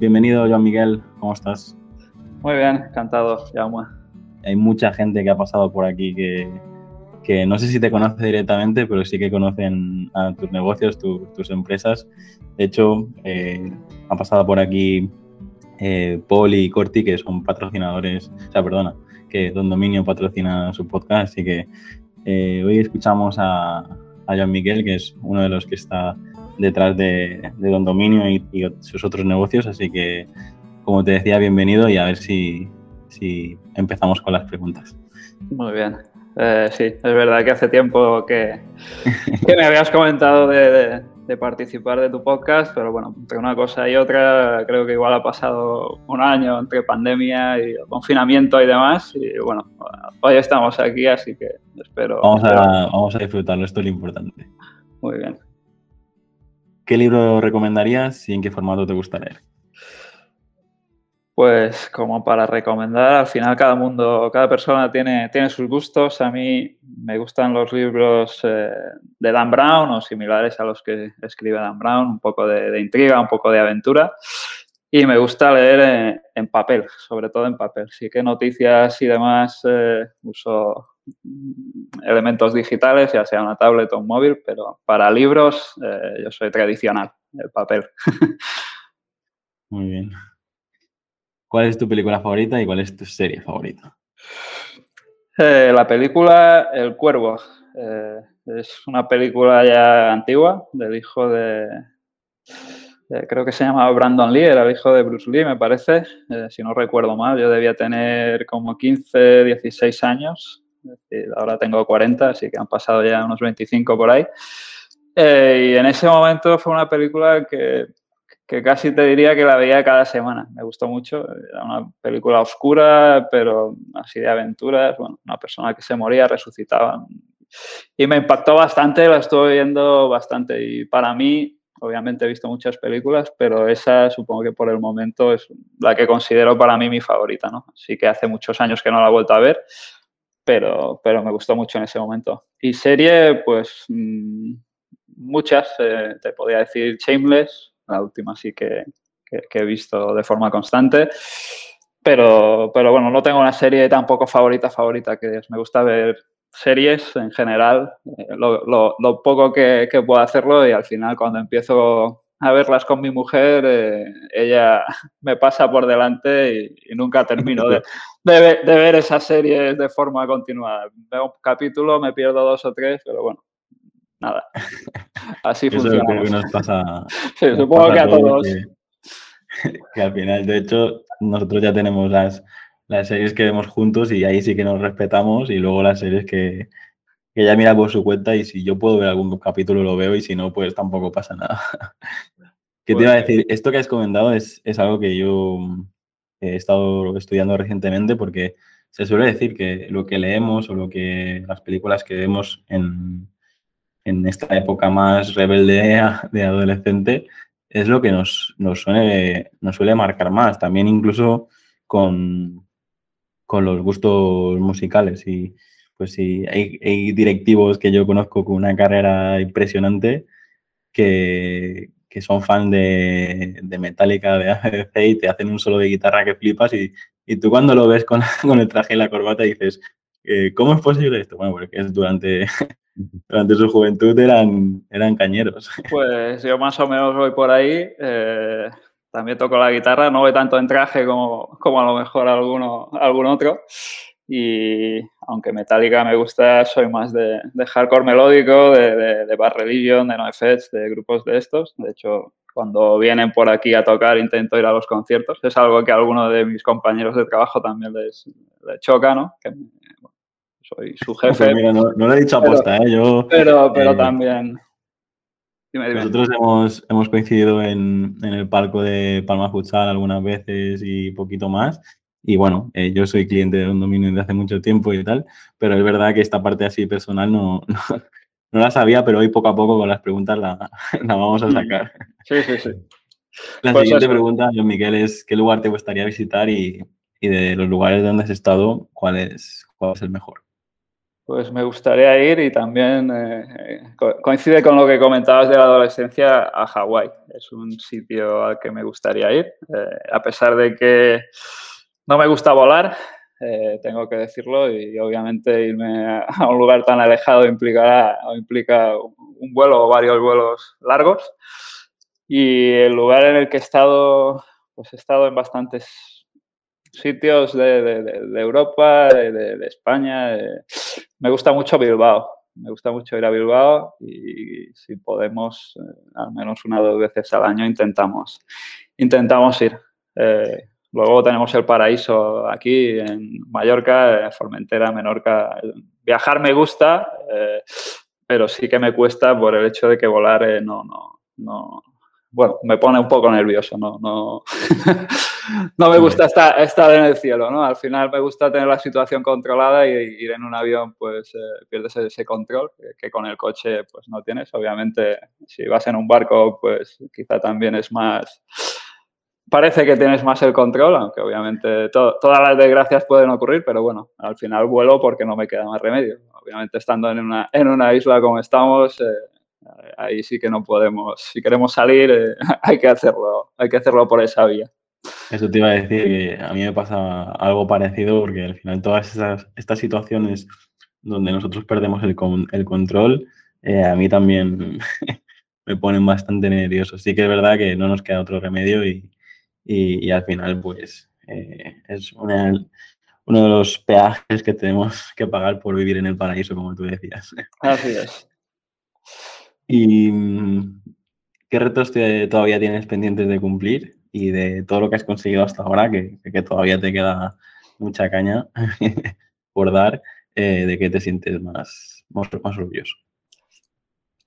Bienvenido, Joan Miguel, ¿cómo estás? Muy bien, encantado, Jaume. Hay mucha gente que ha pasado por aquí que, que no sé si te conoce directamente, pero sí que conocen a tus negocios, tus empresas. De hecho, eh, ha pasado por aquí eh, Paul y Corti, que son patrocinadores, o sea, perdona, que Don Dominio patrocina su podcast, así que eh, hoy escuchamos a, a Joan Miguel, que es uno de los que está detrás de, Don Dominio y, sus otros negocios, así que, como te decía, bienvenido y a ver si, si empezamos con las preguntas. Muy bien. Eh, sí, es verdad que hace tiempo que, que me habías comentado de, de participar de tu podcast, pero bueno, entre una cosa y otra, creo que igual ha pasado un año entre pandemia y confinamiento y demás. Y bueno, hoy estamos aquí, así que espero. Vamos a, vamos a disfrutarlo, esto es lo importante. Muy bien. ¿Qué libro recomendarías y en qué formato te gusta leer? Pues como para recomendar, al final cada mundo, cada persona tiene, tiene sus gustos. A mí me gustan los libros eh, de Dan Brown o similares a los que escribe Dan Brown, un poco de, intriga, un poco de aventura. Y me gusta leer en, papel, sobre todo en papel. Sí que noticias y demás eh, uso elementos digitales, ya sea una tablet o un móvil, pero para libros eh, yo soy tradicional, el papel. Muy bien. ¿Cuál es tu película favorita y cuál es tu serie favorita? Eh, la película El Cuervo. Eh, es una película ya antigua del hijo de, creo que se llama Brandon Lee, era el hijo de Bruce Lee, me parece, si no recuerdo mal. Yo debía tener como 15, 16 años. Ahora tengo 40, así que han pasado ya unos 25 por ahí. y en ese momento fue una película que que casi te diría que la veía cada semana. Me gustó mucho. Era una película oscura, pero así de aventuras. Bueno, una persona que se moría, resucitaba. Y me impactó bastante, la estuve viendo bastante. Y para mí, obviamente he visto muchas películas, pero esa supongo que por el momento es la que considero para mí mi favorita, ¿no? Así que hace muchos años que no la he vuelto a ver, pero, pero me gustó mucho en ese momento. Y serie, pues mm, muchas, eh, te podría decir Shameless, la última sí que, he visto de forma constante. Pero, pero bueno, no tengo una serie tampoco favorita, favorita, que me gusta ver series en general, eh, lo, poco que, puedo hacerlo y al final cuando empiezo a verlas con mi mujer, eh, ella me pasa por delante y, nunca termino de, de, ver esas series de forma continuada. Veo un capítulo, me pierdo dos o tres, pero bueno, nada. Así funciona. Eso que nos pasa. sí, supongo que a todos. Que, al final, de hecho, nosotros ya tenemos las, las series que vemos juntos y ahí sí que nos respetamos y luego las series que, que ella mira por su cuenta y si yo puedo ver algún capítulo lo veo y si no, pues tampoco pasa nada. ¿Qué te iba a pues decir? Esto que has comentado es, es algo que yo he estado estudiando recientemente porque se suele decir que lo que leemos o lo que las películas que vemos en, en esta época más rebelde de adolescente, es lo que nos, nos, suele, nos suele marcar más. También incluso con, con los gustos musicales. Y pues sí, hay, directivos que yo conozco con una carrera impresionante que, que son fan de, de Metallica, de ACDC y te hacen un solo de guitarra que flipas y, y tú cuando lo ves con, con, el traje y la corbata dices, eh, ¿cómo es posible esto? Bueno, porque es durante durante su juventud eran, eran cañeros. Pues yo más o menos voy por ahí. Eh, también toco la guitarra, no voy tanto en traje como, como a lo mejor alguno, algún otro. Y aunque Metallica me gusta, soy más de, de hardcore melódico, de, de, de Bad Religion, de NoFX, de grupos de estos. De hecho, cuando vienen por aquí a tocar intento ir a los conciertos. Es algo que a alguno de mis compañeros de trabajo también les, les choca, ¿no? Que soy su jefe. no, lo he dicho aposta, ¿eh? Yo, pero, pero eh, también. Nosotros hemos, hemos coincidido en, en, el palco de Palma Futsal algunas veces y poquito más. Y bueno, eh, yo soy cliente de un dominio desde hace mucho tiempo y tal, pero es verdad que esta parte así personal no, no, la sabía, pero hoy poco a poco con las preguntas la, la vamos a sacar. Sí, sí, sí. La pues siguiente pregunta, Miguel, es ¿qué lugar te gustaría visitar y, y de los lugares donde has estado, cuál es, cuál es el mejor? Pues me gustaría ir y también eh, coincide con lo que comentabas de la adolescencia a Hawái. Es un sitio al que me gustaría ir, eh, a pesar de que no me gusta volar, eh, tengo que decirlo, y obviamente irme a un lugar tan alejado implicará, implica un vuelo o varios vuelos largos. Y el lugar en el que he estado, pues he estado en bastantes sitios de, Europa, de, España. Me gusta mucho Bilbao. Me gusta mucho ir a Bilbao y si podemos, eh, al menos una o dos veces al año, intentamos, intentamos ir. Eh, luego tenemos el paraíso aquí en Mallorca, Formentera, Menorca. Viajar me gusta, eh, pero sí que me cuesta por el hecho de que volar no, no, no, bueno, me pone un poco nervioso, no, no, no me gusta estar, estar, en el cielo, ¿no? Al final me gusta tener la situación controlada y ir en un avión, pues eh, pierdes ese control que, con el coche, pues no tienes. Obviamente, si vas en un barco, pues quizá también es más... Parece que tienes más el control, aunque obviamente todas las desgracias pueden ocurrir, pero bueno, al final vuelo porque no me queda más remedio. Obviamente estando en una, en una isla como estamos, eh, ahí sí que no podemos, si queremos salir, eh, hay que hacerlo, hay que hacerlo por esa vía. Eso te iba a decir que a mí me pasa algo parecido porque al final todas estas situaciones donde nosotros perdemos el, el control, eh, a mí también me ponen bastante nervioso. Sí que es verdad que no nos queda otro remedio y, y, al final pues eh, es una, uno de los peajes que tenemos que pagar por vivir en el paraíso, como tú decías. Así es. ¿Y mm, qué retos todavía tienes pendientes de cumplir? Y de todo lo que has conseguido hasta ahora, que, todavía te queda mucha caña por dar, eh, ¿de qué te sientes más, más, orgulloso?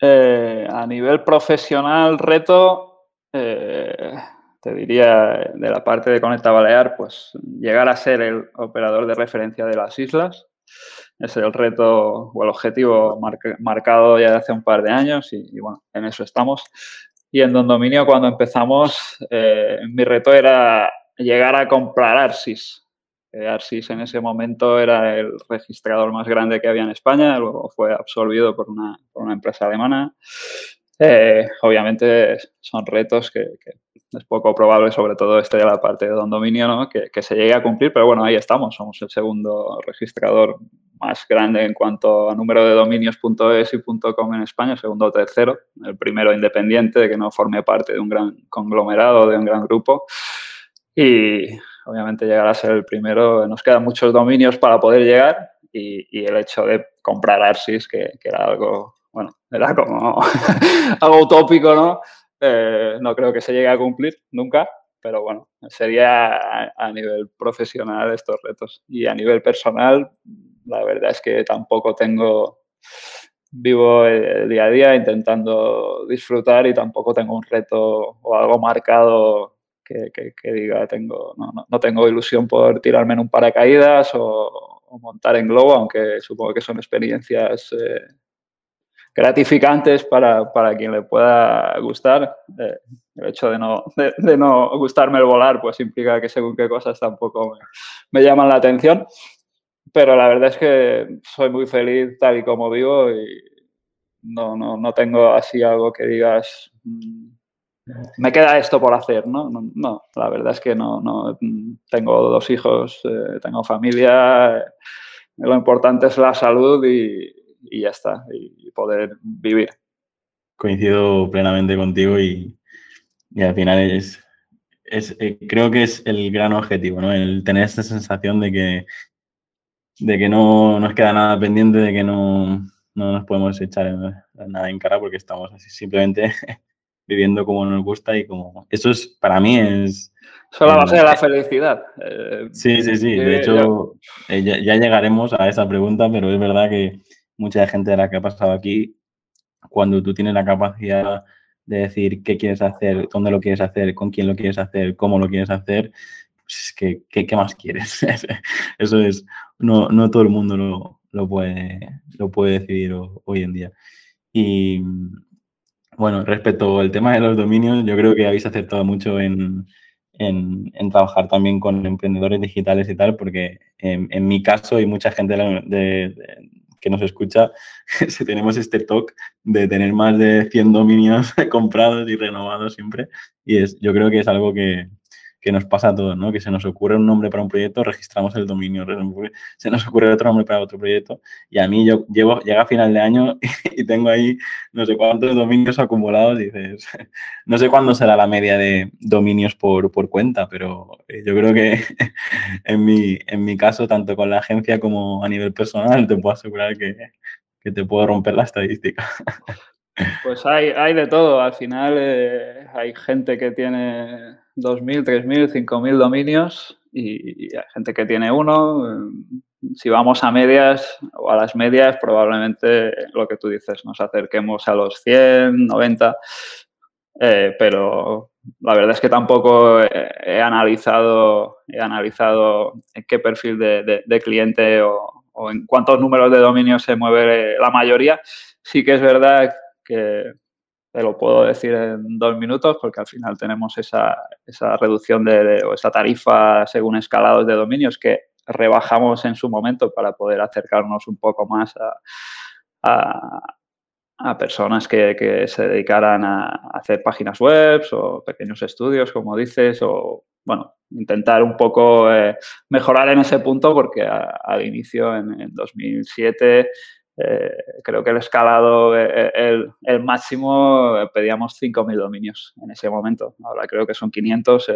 Eh, a nivel profesional, reto, eh, te diría de la parte de Conecta Balear, pues llegar a ser el operador de referencia de las islas es el reto o el objetivo marcado ya de hace un par de años y, bueno, en eso estamos. Y en Don Dominio cuando empezamos, eh, mi reto era llegar a comprar Arsis. Eh, Arsis en ese momento era el registrador más grande que había en España, luego fue absorbido por una, por una empresa alemana. Eh, obviamente son retos que, es poco probable, sobre todo este de la parte de Don Dominio, ¿no? que, que, se llegue a cumplir, pero bueno, ahí estamos, somos el segundo registrador más grande en cuanto a número de dominios.es y .com en España, segundo o tercero, el primero independiente, de que no forme parte de un gran conglomerado, de un gran grupo. Y obviamente llegar a ser el primero, nos quedan muchos dominios para poder llegar y, el hecho de comprar Arsis, que, era algo, bueno, era como algo utópico, ¿no? Eh, no creo que se llegue a cumplir nunca, pero bueno, sería a, nivel profesional estos retos. Y a nivel personal, la verdad es que tampoco tengo, vivo el día a día intentando disfrutar y tampoco tengo un reto o algo marcado que, diga, tengo, no, tengo ilusión por tirarme en un paracaídas o, montar en globo, aunque supongo que son experiencias eh, gratificantes para, quien le pueda gustar. Eh, el hecho de no, de, no gustarme el volar, pues implica que según qué cosas tampoco me, me llaman la atención pero la verdad es que soy muy feliz tal y como vivo y no, no, no tengo así algo que digas, mm, me queda esto por hacer, ¿no? No, la verdad es que no, no tengo dos hijos, eh, tengo familia, lo importante es la salud y, y ya está, y poder vivir. Coincido plenamente contigo y, y al final es, es eh, creo que es el gran objetivo, ¿no? El tener esta sensación de que de que no nos queda nada pendiente, de que no, no nos podemos echar nada en cara porque estamos así simplemente viviendo como nos gusta y como... Eso es, para mí es... Eso es la base de la felicidad. Eh, sí, sí, sí. De hecho, eh, ya, ya, llegaremos a esa pregunta, pero es verdad que mucha gente de la que ha pasado aquí, cuando tú tienes la capacidad de decir qué quieres hacer, dónde lo quieres hacer, con quién lo quieres hacer, cómo lo quieres hacer, pues es que, ¿qué, más quieres? Eso es, no, no todo el mundo lo, lo, puede, lo puede decidir hoy en día. Y bueno, respecto al tema de los dominios, yo creo que habéis acertado mucho en, en, trabajar también con emprendedores digitales y tal, porque en, en mi caso y mucha gente de, que nos escucha, si tenemos este talk de tener más de 100 dominios comprados y renovados siempre. Y es, yo creo que es algo que, que nos pasa a todos, ¿no? Que se nos ocurre un nombre para un proyecto, registramos el dominio, se nos ocurre otro nombre para otro proyecto. Y a mí yo llevo, llega a final de año y tengo ahí no sé cuántos dominios acumulados dices, no sé cuándo será la media de dominios por, por cuenta, pero eh, yo creo que en mi, en mi caso, tanto con la agencia como a nivel personal, te puedo asegurar que, que te puedo romper la estadística. Pues hay, hay de todo. Al final eh, hay gente que tiene 2.000, 3.000, 5.000 dominios y, hay gente que tiene uno. Si vamos a medias o a las medias, probablemente lo que tú dices, nos acerquemos a los 100, 90, eh, pero la verdad es que tampoco he, analizado, he analizado en qué perfil de, cliente o, o, en cuántos números de dominios se mueve la mayoría. Sí que es verdad que te lo puedo decir en dos minutos porque al final tenemos esa, reducción de, o esa tarifa según escalados de dominios que rebajamos en su momento para poder acercarnos un poco más a, personas que, se dedicaran a hacer páginas web o pequeños estudios, como dices, o bueno, intentar un poco eh, mejorar en ese punto porque al inicio, en, en 2007, eh, creo que el escalado, eh, eh, el, máximo, pedíamos 5.000 dominios en ese momento. Ahora creo que son 500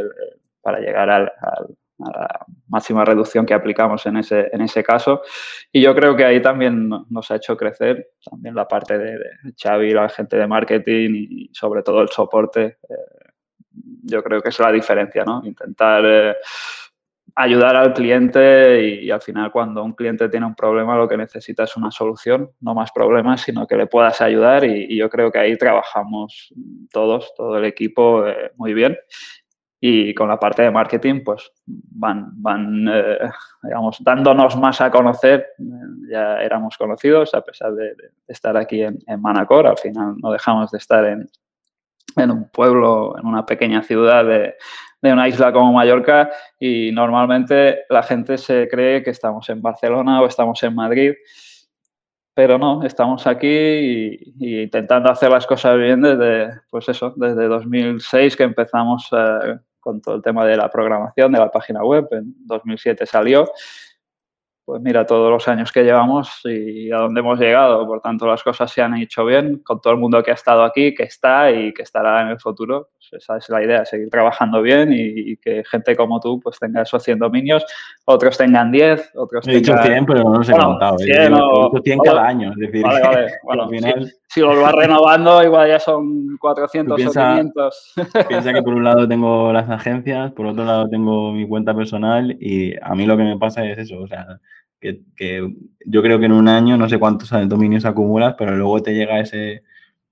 para llegar a la máxima reducción que aplicamos en ese, en ese caso. Y yo creo que ahí también nos ha hecho crecer también la parte de, de Xavi, la gente de marketing y sobre todo el soporte. yo creo que es la diferencia, ¿no? Intentar ayudar al cliente y, al final cuando un cliente tiene un problema lo que necesita es una solución, no más problemas, sino que le puedas ayudar y, yo creo que ahí trabajamos todos, todo el equipo eh, muy bien y con la parte de marketing pues van, van eh, digamos, dándonos más a conocer. Ya éramos conocidos a pesar de, estar aquí en, en, Manacor, al final no dejamos de estar en, en un pueblo, en una pequeña ciudad de, de una isla como Mallorca y normalmente la gente se cree que estamos en Barcelona o estamos en Madrid, pero no, estamos aquí y, intentando hacer las cosas bien desde, pues eso, desde 2006 que empezamos eh, con todo el tema de la programación de la página web, en 2007 salió pues mira, todos los años que llevamos y a dónde hemos llegado. Por tanto, las cosas se han hecho bien con todo el mundo que ha estado aquí, que está y que estará en el futuro. Pues esa es la idea, seguir trabajando bien y, que gente como tú pues tenga esos 100 dominios, otros tengan 10, otros he dicho 100, pero no los he contado. 100, ¿eh? o, 100 cada año. Es decir, vale, vale. Bueno, si, lo vas renovando, igual ya son 400 piensa, o 500. Piensa que por un lado tengo las agencias, por otro lado tengo mi cuenta personal y a mí lo que me pasa es eso, o sea que, yo creo que en un año no sé cuántos dominios acumulas, pero luego te llega ese,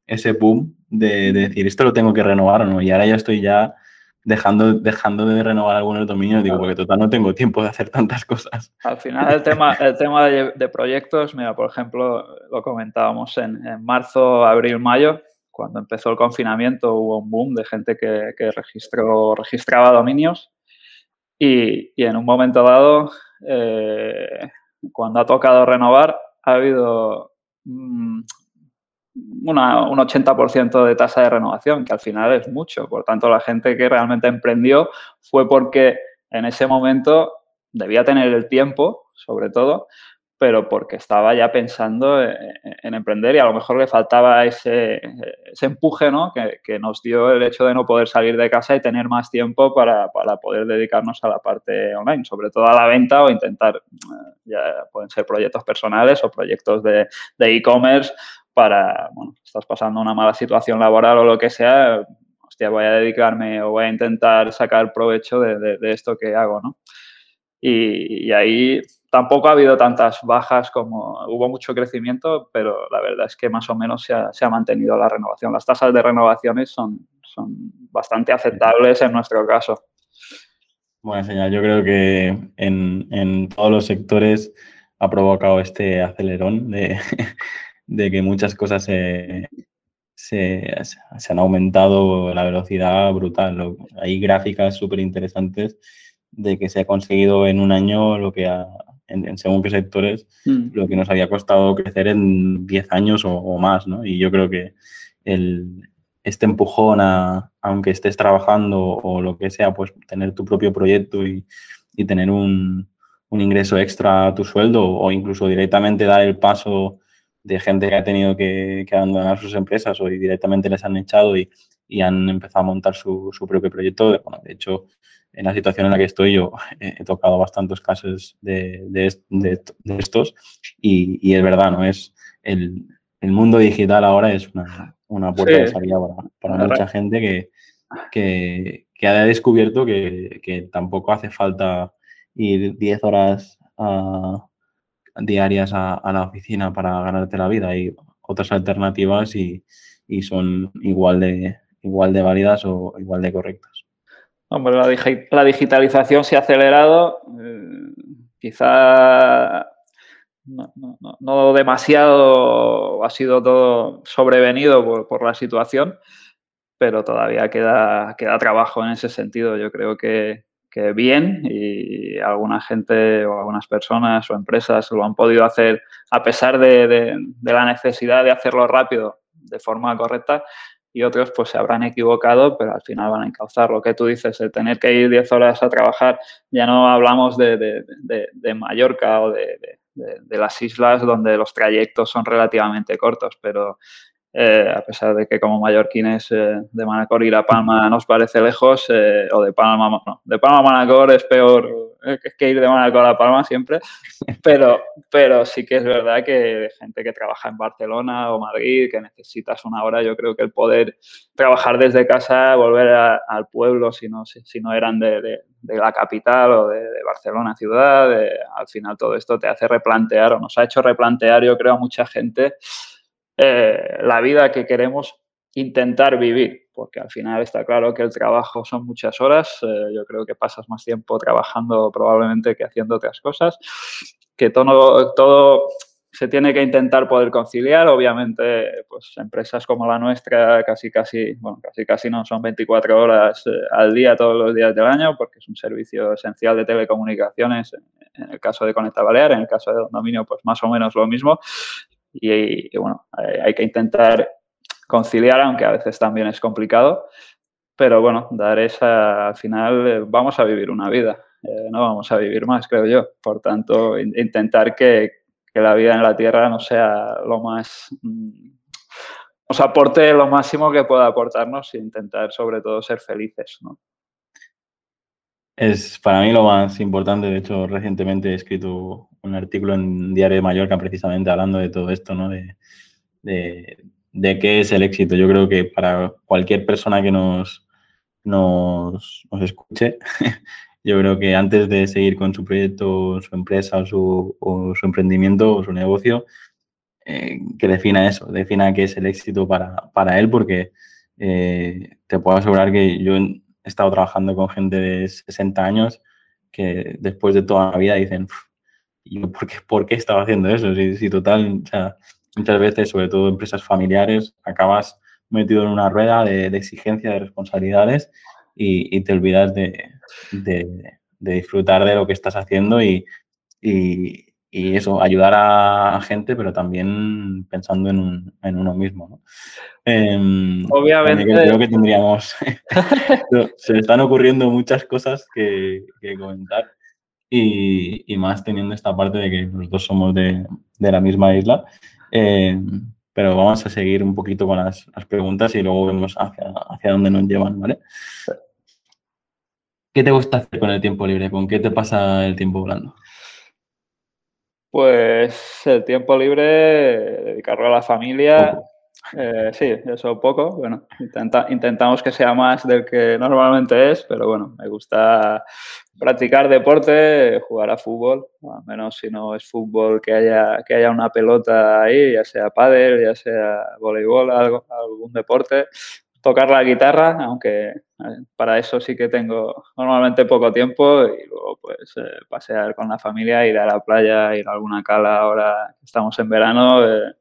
ese boom de, decir, esto lo tengo que renovar o no. Y ahora ya estoy ya dejando, dejando de renovar algunos dominios, digo, porque total no tengo tiempo de hacer tantas cosas. Al final el tema, el tema de, proyectos, mira, por ejemplo, lo comentábamos en, marzo, abril, mayo, cuando empezó el confinamiento hubo un boom de gente que, que registró, registraba dominios y, y, en un momento dado eh, cuando ha tocado renovar, ha habido mm, un 80% de tasa de renovación, que al final es mucho. Por tanto, la gente que realmente emprendió fue porque en ese momento debía tener el tiempo, sobre todo, pero porque estaba ya pensando en, emprender y a lo mejor le faltaba ese, ese empuje ¿no? que, que, nos dio el hecho de no poder salir de casa y tener más tiempo para, para poder dedicarnos a la parte online, sobre todo a la venta o intentar, eh, ya pueden ser proyectos personales o proyectos de e-commerce para, bueno, estás pasando una mala situación laboral o lo que sea, hostia, voy a dedicarme o voy a intentar sacar provecho de, de, de esto que hago, ¿no? Y, ahí tampoco ha habido tantas bajas como hubo mucho crecimiento, pero la verdad es que más o menos se ha, se ha mantenido la renovación. Las tasas de renovaciones son, son bastante aceptables en nuestro caso. Buena señal. Yo creo que en, en todos los sectores ha provocado este acelerón de, de que muchas cosas se, se, se, han aumentado la velocidad brutal. Hay gráficas súper interesantes de que se ha conseguido en un año lo que ha, en, según qué sectores, mm. lo que nos había costado crecer en 10 años o, más, ¿no? Y yo creo que el, este empujón a, aunque estés trabajando o lo que sea, pues tener tu propio proyecto y, y tener un, un, ingreso extra a tu sueldo o incluso directamente dar el paso de gente que ha tenido que, que abandonar sus empresas o directamente les han echado y, y han empezado a montar su, su propio proyecto. Bueno, de hecho, en la situación en la que estoy yo he, tocado bastantes casos de, de, de, estos y, y, es verdad, ¿no? Es el, el, mundo digital ahora es una, una puerta de salida para, para mucha gente que, que, que, ha descubierto que, que, tampoco hace falta ir 10 horas a, diarias a, a, la oficina para ganarte la vida. Hay otras alternativas y, y son igual de, igual de válidas o igual de correctas. Hombre, la, la digitalización se ha acelerado, eh, quizá no, demasiado, ha sido todo sobrevenido por, la situación, pero todavía queda, trabajo en ese sentido. Yo creo que, bien y alguna gente o algunas personas o empresas lo han podido hacer a pesar de la necesidad de hacerlo rápido de forma correcta y otros pues se habrán equivocado, pero al final van a encauzar. Lo que tú dices, el tener que ir 10 horas a trabajar, ya no hablamos de, de, de, de Mallorca o de, las islas donde los trayectos son relativamente cortos, pero eh, a pesar de que como mallorquines eh, de Manacor ir a Palma nos parece lejos, eh, o de Palma, no, de Palma a Manacor es peor que ir de Manacor a Palma siempre, pero, pero sí que es verdad que gente que trabaja en Barcelona o Madrid, que necesitas una hora, yo creo que el poder trabajar desde casa, volver a, al pueblo, si no, si, si no eran de, de, de, la capital o de, de Barcelona ciudad, al final todo esto te hace replantear o nos ha hecho replantear, yo creo, a mucha gente eh, la vida que queremos intentar vivir, porque al final está claro que el trabajo son muchas horas, eh, yo creo que pasas más tiempo trabajando probablemente que haciendo otras cosas, que todo, todo se tiene que intentar poder conciliar, obviamente, pues empresas como la nuestra casi casi, bueno, casi casi no, son 24 horas eh, al día todos los días del año, porque es un servicio esencial de telecomunicaciones, en, el caso de Conecta Balear, en el caso de Dominio, pues más o menos lo mismo, y, y bueno, hay, hay, que intentar conciliar, aunque a veces también es complicado, pero bueno, dar esa, al final eh, vamos a vivir una vida, eh, no vamos a vivir más, creo yo. Por tanto, in, intentar que, que, la vida en la Tierra no sea lo más, mm, nos aporte lo máximo que pueda aportarnos e intentar sobre todo ser felices, ¿no? Es para mí lo más importante. De hecho, recientemente he escrito un artículo en Diario de Mallorca precisamente hablando de todo esto, ¿no? De, de, qué es el éxito. Yo creo que para cualquier persona que nos, nos, escuche, yo creo que antes de seguir con su proyecto, su empresa su, o su emprendimiento o su negocio, eh, que defina eso, defina qué es el éxito para, para él, porque eh, te puedo asegurar que yo he estado trabajando con gente de 60 años que después de toda la vida dicen, yo por qué, por qué estaba haciendo eso? Si, si total, o sea, muchas veces, sobre todo empresas familiares, acabas metido en una rueda de, de exigencia, de responsabilidades y, y te olvidas de, de, de, disfrutar de lo que estás haciendo y, y, y eso, ayudar a, gente, pero también pensando en, un, en uno mismo. ¿no? Eh, Obviamente. Creo que tendríamos. se me están ocurriendo muchas cosas que, que comentar. Y, y, más teniendo esta parte de que los dos somos de, de la misma isla. Eh, pero vamos a seguir un poquito con las, las, preguntas y luego vemos hacia, hacia dónde nos llevan, ¿vale? ¿Qué te gusta hacer con el tiempo libre? ¿Con qué te pasa el tiempo volando? Pues el tiempo libre, dedicarlo a la familia. Eh, sí, eso poco. Bueno, intentamos que sea más del que normalmente es, pero bueno, me gusta practicar deporte, jugar a fútbol, al menos si no es fútbol que haya, que haya una pelota ahí, ya sea pádel, ya sea voleibol, algo, algún deporte, tocar la guitarra, aunque eh, para eso sí que tengo normalmente poco tiempo y luego pues eh, pasear con la familia, ir a la playa, ir a alguna cala ahora estamos en verano. Eh,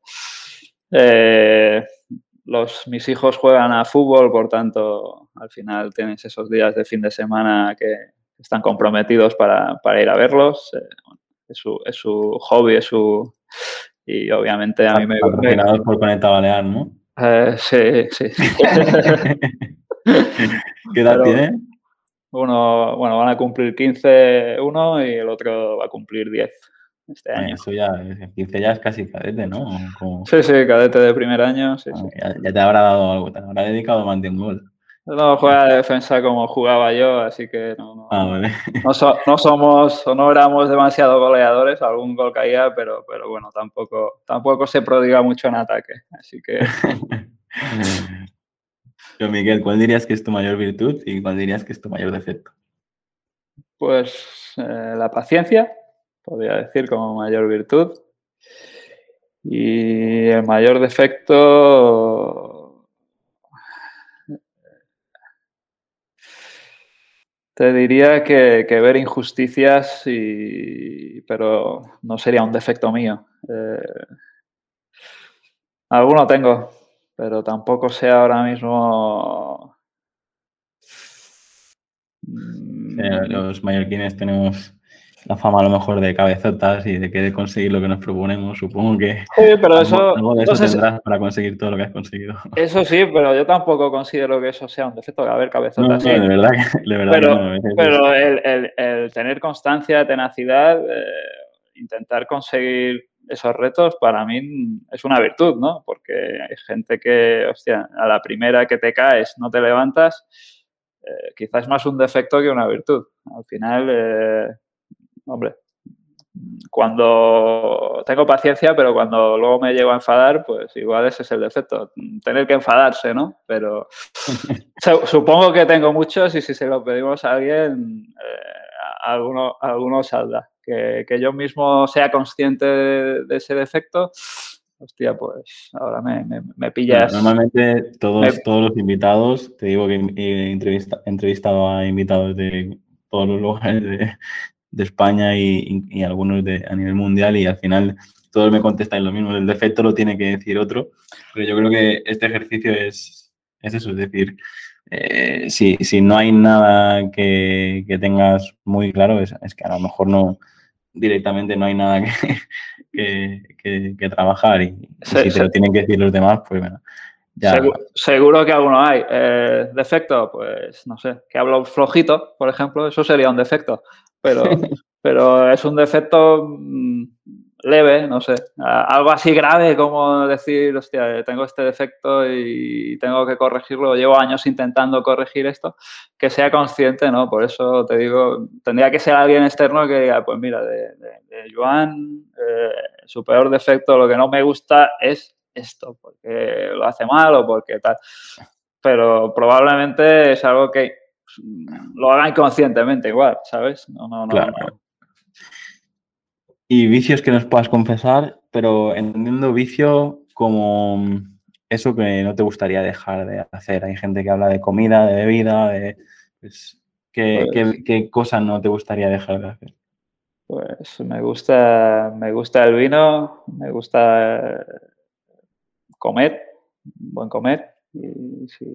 los, mis hijos juegan a fútbol, por tanto, al final tienes esos días de fin de semana que, están comprometidos para, ir a verlos. Eh, es, su, es, su, hobby, es su... Y obviamente a mí me... Patrocinados por Planeta Balear, ¿no? Eh, sí, sí. ¿Qué edad tiene? Uno, bueno, van a cumplir 15 uno y el otro va a cumplir 10 este año. Eso ya, 15 ya es casi cadete, ¿no? Sí, sí, cadete de primer año. Sí, ah, ya, te habrá dado algo, te habrá dedicado más de un gol. No juega de defensa como jugaba yo, así que no, no, ah, no, somos o no éramos demasiado goleadores, algún gol caía, pero, pero bueno, tampoco, tampoco se prodiga mucho en ataque. Así que. Yo, Miguel, ¿cuál dirías que es tu mayor virtud y cuál dirías que es tu mayor defecto? Pues eh, la paciencia, podría decir como mayor virtud. Y el mayor defecto Te diría que, ver injusticias, y, pero no sería un defecto mío. Eh, alguno tengo, pero tampoco sé ahora mismo. los mallorquines tenemos la fama a lo mejor de cabezotas y de querer conseguir lo que nos proponemos. Supongo que sí, pero eso, tendrás para conseguir todo lo que has conseguido. Eso sí, pero yo tampoco considero que eso sea un defecto de haber cabezotas. No, de verdad que, de verdad pero, no, pero el, tener constancia, tenacidad, eh, intentar conseguir esos retos para mí es una virtud, ¿no? Porque hay gente que, hostia, a la primera que te caes no te levantas, eh, quizás es más un defecto que una virtud. Al final, eh, hombre, cuando tengo paciencia, pero cuando luego me llego a enfadar, pues igual ese es el defecto, tener que enfadarse, ¿no? Pero supongo que tengo muchos y si se lo pedimos a alguien, eh, alguno, alguno saldrá. Que, yo mismo sea consciente de, ese defecto, hostia, pues ahora me, me, pillas. Normalmente todos, todos los invitados, te digo que he entrevistado a invitados de todos los lugares de, de España y, algunos de, a nivel mundial y al final todos me contestan lo mismo, el defecto lo tiene que decir otro, pero yo creo que este ejercicio es, es eso, es decir, eh, si, si, no hay nada que, tengas muy claro, es, que a lo mejor no directamente no hay nada que, que, trabajar y, si te lo tienen que decir los demás, pues bueno. Ya. Seguro, que alguno hay. Eh, defecto, pues no sé, que hablo flojito, por ejemplo, eso sería un defecto pero, pero es un defecto mm, leve, no sé. Algo así grave como decir, hostia, tengo este defecto y tengo que corregirlo, llevo años intentando corregir esto, que sea consciente, ¿no? Por eso te digo, tendría que ser alguien externo que diga, pues mira, de, Joan, eh, su peor defecto, lo que no me gusta es esto, porque lo hace mal o porque tal. Pero probablemente es algo que lo hagan conscientemente igual, ¿sabes? No, no, no, Y vicios que nos puedas confesar, pero entendiendo vicio como eso que no te gustaría dejar de hacer. Hay gente que habla de comida, de bebida, de... Pues, ¿qué, pues cosas no te gustaría dejar de hacer? Pues me gusta, me gusta el vino, me gusta comer, buen comer. Y si,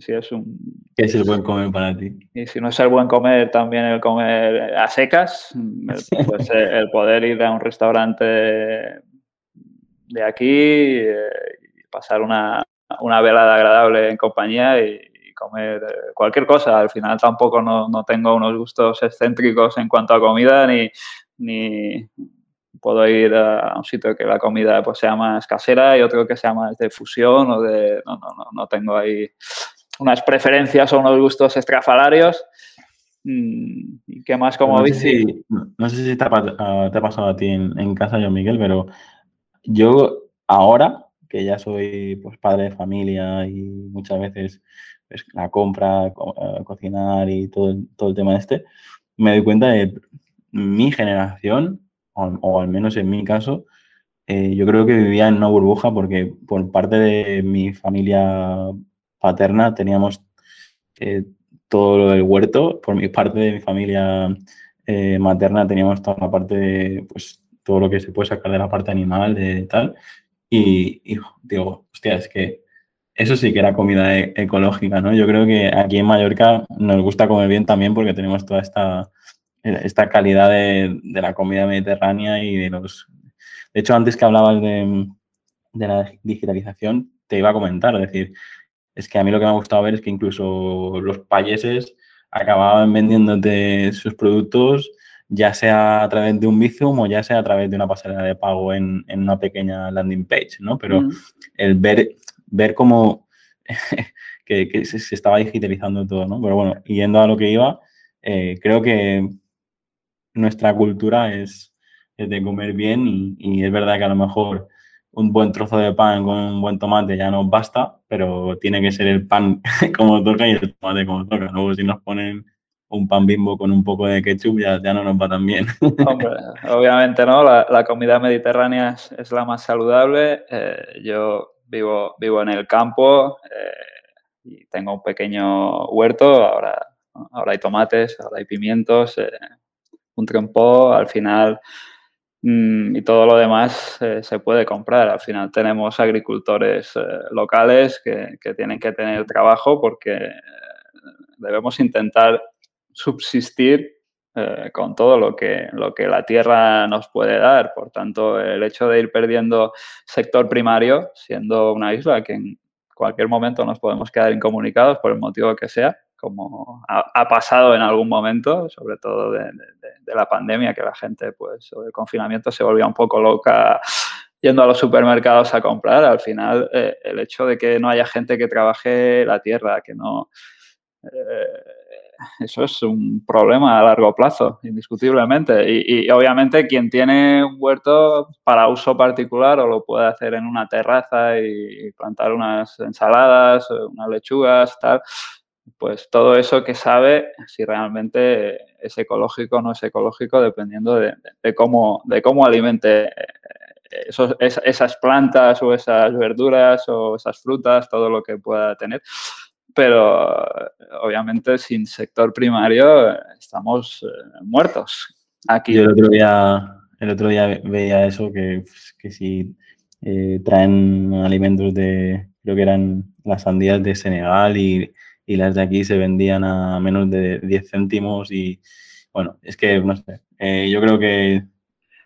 si es un... ¿Qué es el buen comer para ti? Y si no es el buen comer, también el comer a secas, pues eh, el poder ir a un restaurante de aquí eh, y pasar una, una velada agradable en compañía y, comer eh, cualquier cosa. Al final tampoco no, no, tengo unos gustos excéntricos en cuanto a comida ni, ni puedo ir a un sitio que la comida pues sea más casera y otro que sea más de fusión o de... No, no, no, no tengo ahí unas preferencias o unos gustos estrafalarios. Mm, ¿Y qué más como no bici? no sé si te ha, pasado a ti en, casa, yo, Miguel, pero yo ahora, que ya soy pues, padre de familia y muchas veces pues, la compra, eh, cocinar y todo, todo el tema este, me doy cuenta de mi generación, o, al menos en mi caso, eh, yo creo que vivía en una burbuja porque por parte de mi familia paterna teníamos eh, todo lo del huerto, por mi parte de mi familia materna teníamos toda la parte de, pues, todo lo que se puede sacar de la parte animal, de tal. Y, digo, hostia, es que eso sí que era comida e-, ecológica, ¿no? Yo creo que aquí en Mallorca nos gusta comer bien también porque tenemos toda esta, esta calidad de, la comida mediterránea y de los... De hecho, antes que hablabas de, de la digitalización, te iba a comentar, es decir, es que a mí lo que me ha gustado ver es que incluso los payeses acababan vendiéndote sus productos ya sea a través de un Bizum o ya sea a través de una pasarela de pago en, una pequeña landing page, ¿no? Pero mm. el ver, ver cómo que, se, estaba digitalizando todo, ¿no? Pero bueno, yendo a lo que iba, eh, creo que nuestra cultura es, de comer bien y, es verdad que a lo mejor un buen trozo de pan con un buen tomate ya nos basta, pero tiene que ser el pan como toca y el tomate como toca. Luego si nos ponen un pan bimbo con un poco de ketchup ya, ya no nos va tan bien. obviamente no, la, comida mediterránea es, la más saludable. Eh, yo vivo, vivo en el campo eh, y tengo un pequeño huerto, ahora, ahora hay tomates, ahora hay pimientos, eh, un trempó, al final mm, y todo lo demás se puede comprar. Al final tenemos agricultores locales que, que, tienen que tener trabajo porque debemos intentar subsistir eh, con todo lo que, lo que la tierra nos puede dar. Por tanto, el hecho de ir perdiendo sector primario, siendo una isla que en cualquier momento nos podemos quedar incomunicados por el motivo que sea, como ha, pasado en algún momento, sobre todo de, la pandemia, que la gente, pues, o del confinamiento se volvía un poco loca yendo a los supermercados a comprar. Al final, eh, el hecho de que no haya gente que trabaje la tierra, que no... Eh, eso es un problema a largo plazo, indiscutiblemente. Y, obviamente quien tiene un huerto para uso particular o lo puede hacer en una terraza y plantar unas ensaladas, unas lechugas, tal, pues todo eso que sabe si realmente es ecológico o no es ecológico, dependiendo de, cómo, de cómo alimente eh, esas plantas o esas verduras o esas frutas, todo lo que pueda tener pero obviamente sin sector primario estamos eh, muertos aquí. Yo el otro día, el otro día veía eso, que, que si eh, traen alimentos de, creo que eran las sandías de Senegal y, y, las de aquí se vendían a menos de 10 céntimos y bueno, es que no sé, eh, yo creo que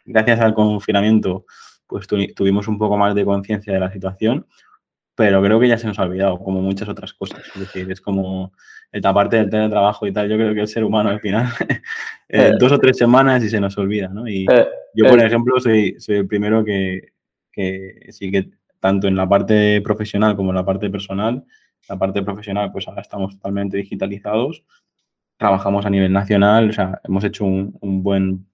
gracias al confinamiento pues tuvimos un poco más de conciencia de la situación pero creo que ya se nos ha olvidado, como muchas otras cosas. Es decir, es como esta parte del teletrabajo y tal. Yo creo que el ser humano al final, eh, dos o tres semanas y se nos olvida, ¿no? Y eh, yo, por eh. ejemplo, soy, soy el primero que, que sí que tanto en la parte profesional como en la parte personal, la parte profesional, pues ahora estamos totalmente digitalizados, trabajamos a nivel nacional, o sea, hemos hecho un, buen,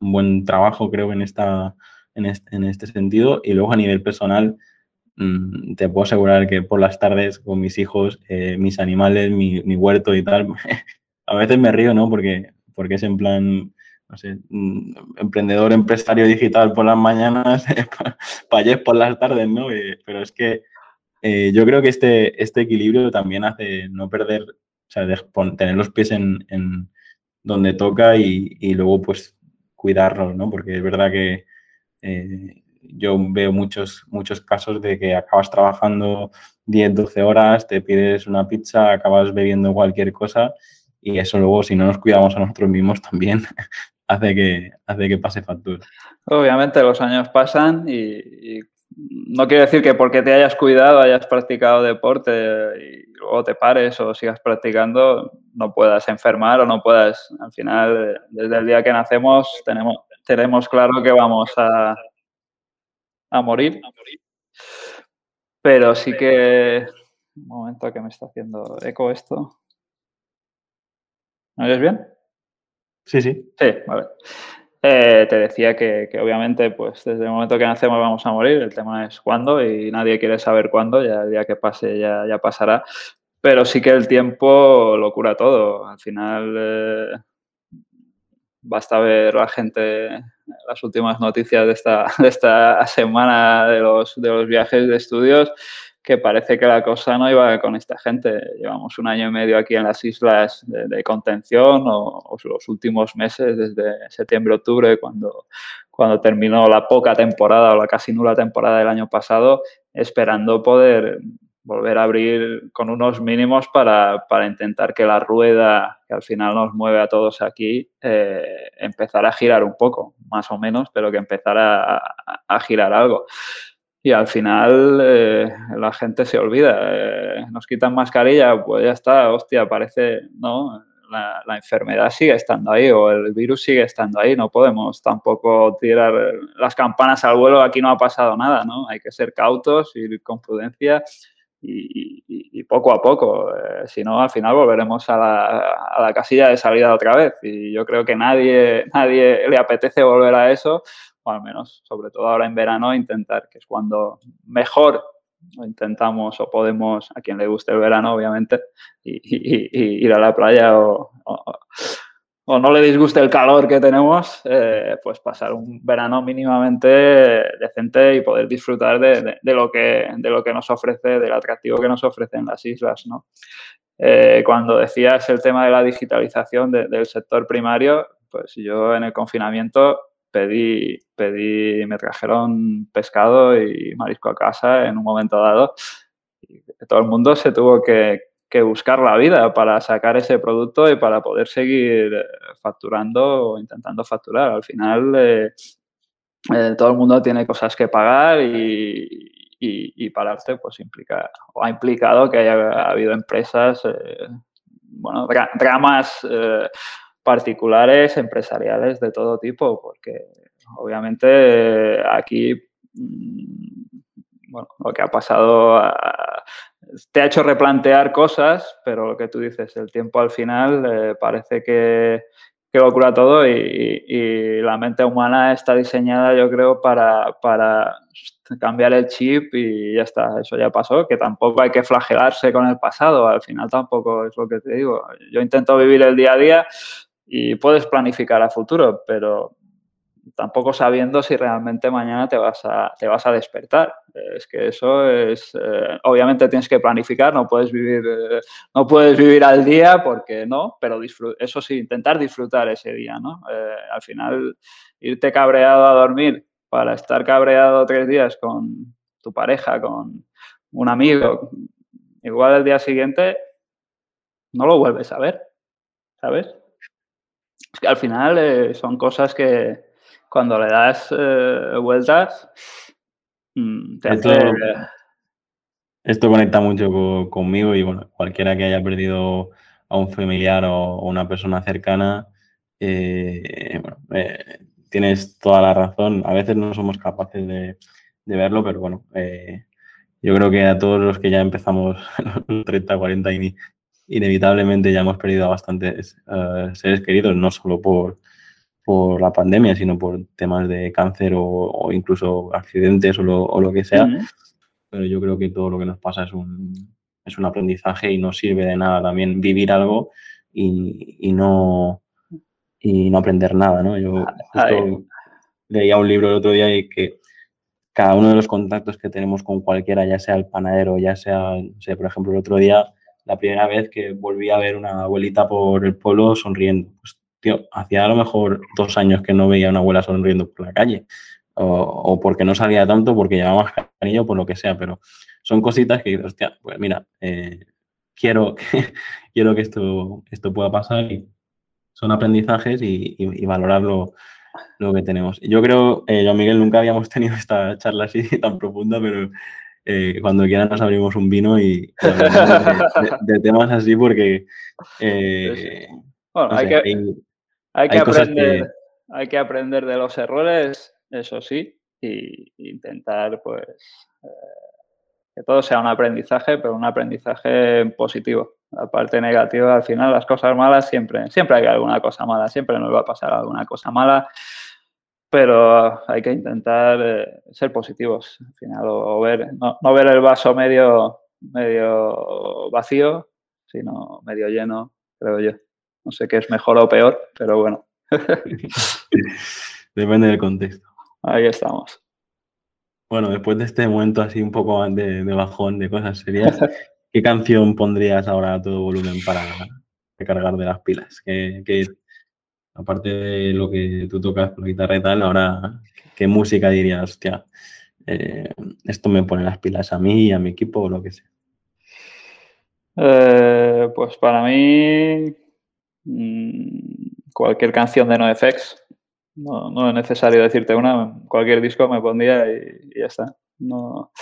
un buen trabajo, creo, en, esta, este, en este sentido, y luego a nivel personal, Mm, te puedo asegurar que por las tardes con mis hijos, eh, mis animales, mi, huerto y tal, a veces me río, ¿no? Porque, porque es en plan, no sé, mm, emprendedor, empresario digital por las mañanas, payés por las tardes, ¿no? Eh, pero es que eh, yo creo que este, este equilibrio también hace no perder, o sea, tener los pies en, donde toca y, luego pues cuidarlos, ¿no? Porque es verdad que yo veo muchos, muchos casos de que acabas trabajando 10, 12 horas, te pides una pizza, acabas bebiendo cualquier cosa y eso luego, si no nos cuidamos a nosotros mismos, también hace que, hace que pase factura. Obviamente los años pasan y, no quiere decir que porque te hayas cuidado, hayas practicado deporte y luego te pares o sigas practicando, no puedas enfermar o no puedas, al final, desde el día que nacemos, tenemos, tenemos claro que vamos a, a morir. Pero sí que... Un momento que me está haciendo eco esto. ¿Me oyes bien? Sí, sí. Sí, vale. Eh, te decía que, obviamente, pues desde el momento que nacemos vamos a morir, el tema es cuándo y nadie quiere saber cuándo, ya el día que pase ya, ya pasará, pero sí que el tiempo lo cura todo. Al final, eh, basta ver la gente, las últimas noticias de esta, de esta semana de los, de los viajes de estudios que parece que la cosa no iba con esta gente. Llevamos un año y medio aquí en las islas de, contención o, los últimos meses, desde septiembre-octubre, cuando, cuando terminó la poca temporada o la casi nula temporada del año pasado, esperando poder volver a abrir con unos mínimos para, para intentar que la rueda que al final nos mueve a todos aquí eh, empezara a girar un poco, más o menos, pero que empezara a girar algo y al final eh, la gente se olvida. Eh, nos quitan mascarilla, pues ya está, hostia, parece, ¿no? La, la, enfermedad sigue estando ahí o el virus sigue estando ahí. No podemos tampoco tirar las campanas al vuelo, aquí no ha pasado nada, ¿no? Hay que ser cautos, ir con prudencia y, y, poco a poco. Eh, si no, al final volveremos a la, a la casilla de salida otra vez. Y yo creo que nadie, nadie le apetece volver a eso o al menos, sobre todo ahora en verano, intentar, que es cuando mejor intentamos o podemos, a quien le guste el verano, obviamente, y, ir a la playa o, o, no le disguste el calor que tenemos, eh, pues pasar un verano mínimamente decente y poder disfrutar de, lo que, de lo que nos ofrece, del atractivo que nos ofrecen las islas, ¿no? Eh, cuando decías el tema de la digitalización del sector primario, pues yo en el confinamiento pedí, pedí, me trajeron pescado y marisco a casa en un momento dado. Y todo el mundo se tuvo que, buscar la vida para sacar ese producto y para poder seguir eh, facturando o intentando facturar. Al final, eh, eh, todo el mundo tiene cosas que pagar y, y, pararte pues implica, o ha implicado que haya habido empresas, bueno, dramas particulares, empresariales de todo tipo, porque obviamente aquí mm, bueno, lo que ha pasado te ha hecho replantear cosas, pero lo que tú dices, el tiempo al final eh, parece que, que, lo cura todo y, la mente humana está diseñada, yo creo, para, para cambiar el chip y ya está, eso ya pasó, que tampoco hay que flagelarse con el pasado, al final tampoco es lo que te digo. Yo intento vivir el día a día, y puedes planificar a futuro, pero tampoco sabiendo si realmente mañana te vas a, te vas a despertar. Es que eso es, eh, obviamente tienes que planificar, no puedes vivir, eh, no puedes vivir al día porque no, pero eso sí, intentar disfrutar ese día, ¿no? Eh, al final, irte cabreado a dormir para estar cabreado tres días con tu pareja, con un amigo, igual el día siguiente no lo vuelves a ver, ¿sabes? Que al final eh, son cosas que cuando le das eh, vueltas mm, esto, conecta mucho conmigo y bueno, cualquiera que haya perdido a un familiar o, una persona cercana, eh, tienes toda la razón. A veces no somos capaces de, verlo, pero bueno, yo creo que a todos los que ya empezamos los 30, 40 y, inevitablemente ya hemos perdido a bastantes eh, seres queridos, no solo por, por la pandemia, sino por temas de cáncer o, incluso accidentes o lo, que sea. Pero yo creo que todo lo que nos pasa es un, es un aprendizaje y no sirve de nada también vivir algo y, no, y no aprender nada. ¿no? Yo justo leía un libro el otro día y que cada uno de los contactos que tenemos con cualquiera, ya sea el panadero, ya sea, no por ejemplo, el otro día la primera vez que volví a ver una abuelita por el pueblo sonriendo. Pues, tío, hacía a lo mejor dos años que no veía a una abuela sonriendo por la calle. O, porque no salía tanto, porque llevaba más cariño, por lo que sea, pero son cositas que hostia, pues mira, eh, quiero, quiero que esto, esto pueda pasar son aprendizajes y, y, valorar lo, que tenemos. Yo creo, eh, yo Miguel, nunca habíamos tenido esta charla así tan profunda, pero eh, cuando quieran nos abrimos un vino y, de, temas así porque... Eh, bueno, hay, que, hay, que aprender, hay que aprender de los errores, eso sí, y intentar pues eh, que todo sea un aprendizaje, pero un aprendizaje positivo. La parte negativa, al final, las cosas malas siempre, siempre hay alguna cosa mala, siempre nos va a pasar alguna cosa mala pero hay que intentar eh, ser positivos al final o, ver, no, no, ver el vaso medio, medio vacío, sino medio lleno, creo yo. No sé qué es mejor o peor, pero bueno. Depende del contexto. Ahí estamos. Bueno, después de este momento así un poco de, de bajón de cosas serias, ¿qué canción pondrías ahora a todo volumen para recargar de las pilas? ¿Qué, aparte de lo que tú tocas con la guitarra y tal, ahora, ¿qué música dirías? Hostia, eh, esto me pone las pilas a mí y a mi equipo o lo que sea. Eh, pues para mí, mmm, cualquier canción de NoFX no, no es necesario decirte una, cualquier disco me pondría y, y ya está. No.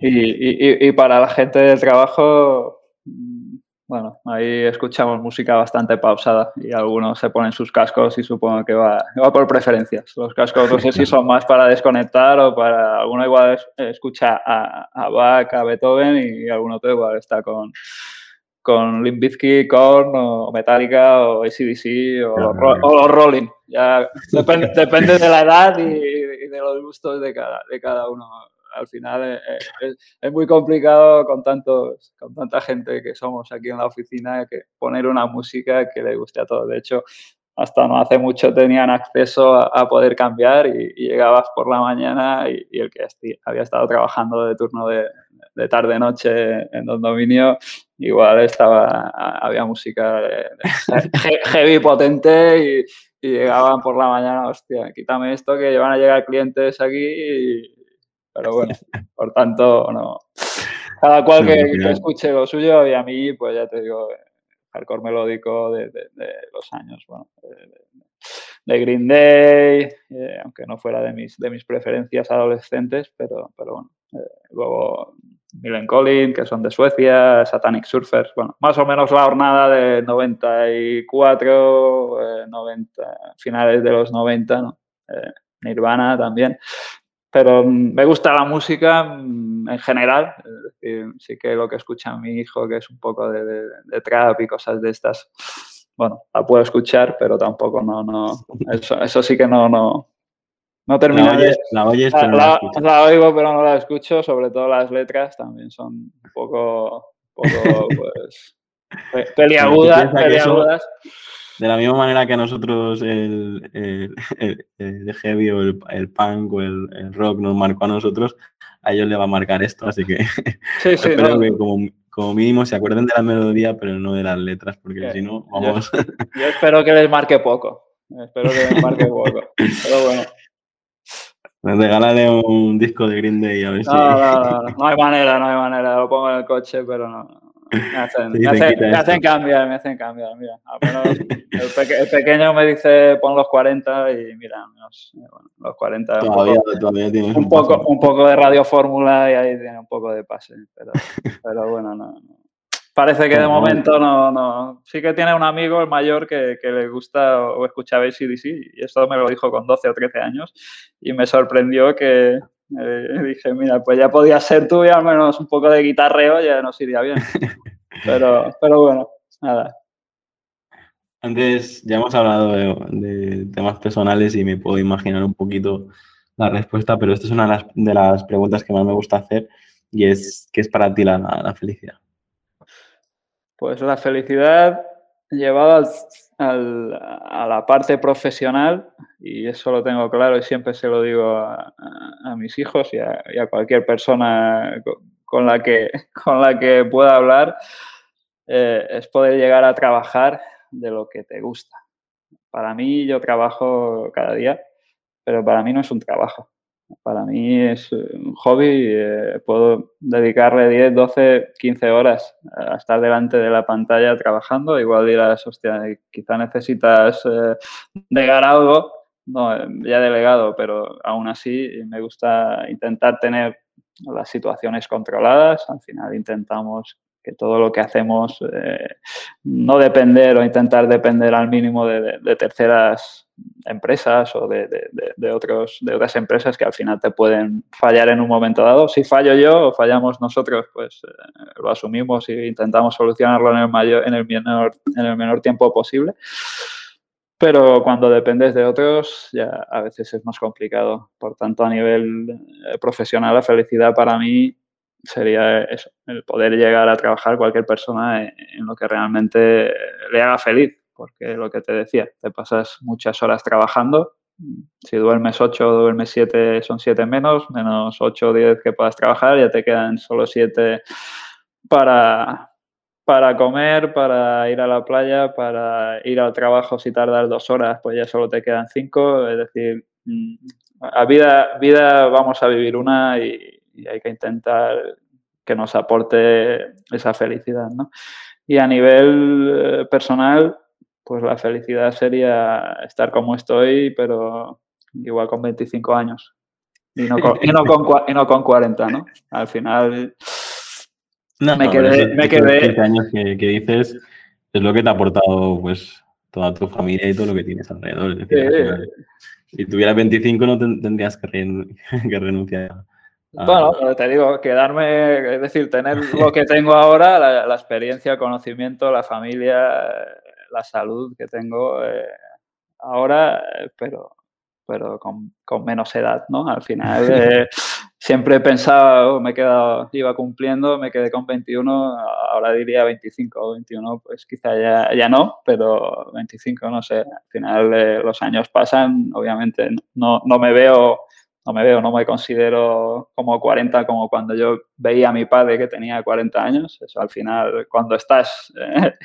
Y, y, y, para la gente del trabajo, mm, bueno, ahí escuchamos música bastante pausada y algunos se ponen sus cascos y supongo que va, va por preferencias. Los cascos no sé si son más para desconectar o para, alguno igual escucha a, a Bach, a Beethoven y algún otro igual está con, con Limp Bizkit, Korn o Metallica o ACDC o, los, o los Rolling. Ya depende, depende, de la edad y, y, de los gustos de cada, de cada uno. Al final es, es, es, muy complicado con, tantos, con tanta gente que somos aquí en la oficina que poner una música que le guste a todos. De hecho, hasta no hace mucho tenían acceso a, poder cambiar y, llegabas por la mañana y, el que había estado trabajando de turno de, de tarde-noche en Don Dominio, igual estaba, había música de, heavy potente y, y, llegaban por la mañana, hostia, quítame esto que van a llegar clientes aquí, y, pero bueno, por tanto, no. Cada cual que, que, escuche lo suyo y a mí, pues ya te digo, hardcore melódico de, de, de los años, bueno, de, Green Day, eh, aunque no fuera de mis, de mis preferencias adolescentes, pero, pero bueno, eh, luego Millen Collin, que son de Suecia, Satanic Surfers, bueno, más o menos la jornada de 94, eh, 90, finales de los 90, ¿no? eh, Nirvana también. Pero mm, me gusta la música mm, en general, sí que lo que escucha mi hijo, que es un poco de, de, de trap y cosas de estas, bueno, la puedo escuchar, pero tampoco no, no, eso, eso sí que no, no, no termina la oyes, la, oyes, la, la, la, oigo, pero no la escucho. Sobre todo las letras también son un poco, un poco pues, peliagudas, peliagudas. De la misma manera que a nosotros el, el, el, el heavy o el, el, punk o el, rock nos marcó a nosotros, a ellos le va a marcar esto, así que sí, sí, espero no. que como, como, mínimo se acuerden de la melodía, pero no de las letras, porque si no, vamos... Yo, yo, espero que les marque poco, espero que les marque poco, pero bueno. Regálale un disco de Green Day a ver no, si... No, no, no, no hay manera, no hay manera. Lo pongo en el coche, pero no. Me hacen, sí, me hacen, me hacen cambiar, me hacen cambiar. Mira, el, peque, el, pequeño me dice pon los 40 y mira, los, bueno, los 40. Todavía, un poco, todavía tienes un, poco, un poco de radio fórmula y ahí tiene un poco de pase. Pero, pero bueno, no, no parece que de momento no, no. Sí que tiene un amigo, el mayor, que, que le gusta o escuchaba ACDC, y esto me lo dijo con 12 o 13 años, y me sorprendió que eh, dije, mira, pues ya podía ser tú y al menos un poco de guitarreo ya nos iría bien. Pero, pero bueno, nada. Antes ya hemos hablado de, de, temas personales y me puedo imaginar un poquito la respuesta, pero esta es una de las, de las preguntas que más me gusta hacer y es, ¿qué es para ti la, la felicidad? Pues la felicidad llevada al, al, a la parte profesional, y eso lo tengo claro y siempre se lo digo a, a, mis hijos y a, y a, cualquier persona con la que, con la que pueda hablar, eh, es poder llegar a trabajar de lo que te gusta. Para mí yo trabajo cada día, pero para mí no es un trabajo. Para mí es un hobby, eh, puedo dedicarle 10, 12, 15 horas a estar delante de la pantalla trabajando. Igual dirás, hostia, quizá necesitas eh, delegar algo. No, ya he delegado, pero aún así me gusta intentar tener las situaciones controladas. Al final intentamos que todo lo que hacemos eh, no depender o intentar depender al mínimo de, terceras empresas o de, de, otros, de otras empresas que al final te pueden fallar en un momento dado. Si fallo yo o fallamos nosotros, pues eh, lo asumimos e intentamos solucionarlo en el, mayor, en, el menor, en el menor tiempo posible. pero cuando dependes de otros ya a veces es más complicado. Por tanto, a nivel eh, profesional, la felicidad para mí sería eso, el poder llegar a trabajar cualquier persona en, lo que realmente le haga feliz, porque lo que te decía, te pasas muchas horas trabajando, si duermes 8 o duermes 7 son 7 menos, menos 8 o 10 que puedas trabajar, ya te quedan solo 7 para, para comer, para ir a la playa, para ir al trabajo si tardas dos horas, pues ya solo te quedan 5, es decir, mm, a vida, vida vamos a vivir una y, y hay que intentar que nos aporte esa felicidad, ¿no? Y a nivel eh, personal, pues la felicidad sería estar como estoy, pero igual con 25 años. Y no con, y no con, y no con 40, ¿no? Al final no, me quedé... me quedé... años que, que, dices es lo que te ha aportado pues toda tu familia y todo lo que tienes alrededor. Decir, si tuvieras 25 no tendrías que renunciar bueno, ah. te digo, quedarme, es decir, tener lo que tengo ahora, la, experiencia, el conocimiento, la familia, la salud que tengo eh, ahora, pero, pero con, menos edad, ¿no? Al final eh, siempre he pensado, oh, me he quedado, iba cumpliendo, me quedé con 21, ahora diría 25 o 21, pues quizá ya, ya no, pero 25, no sé, al final eh, los años pasan, obviamente no, no me veo no me veo, no me considero como 40 como cuando yo veía a mi padre que tenía 40 años. Eso al final, cuando estás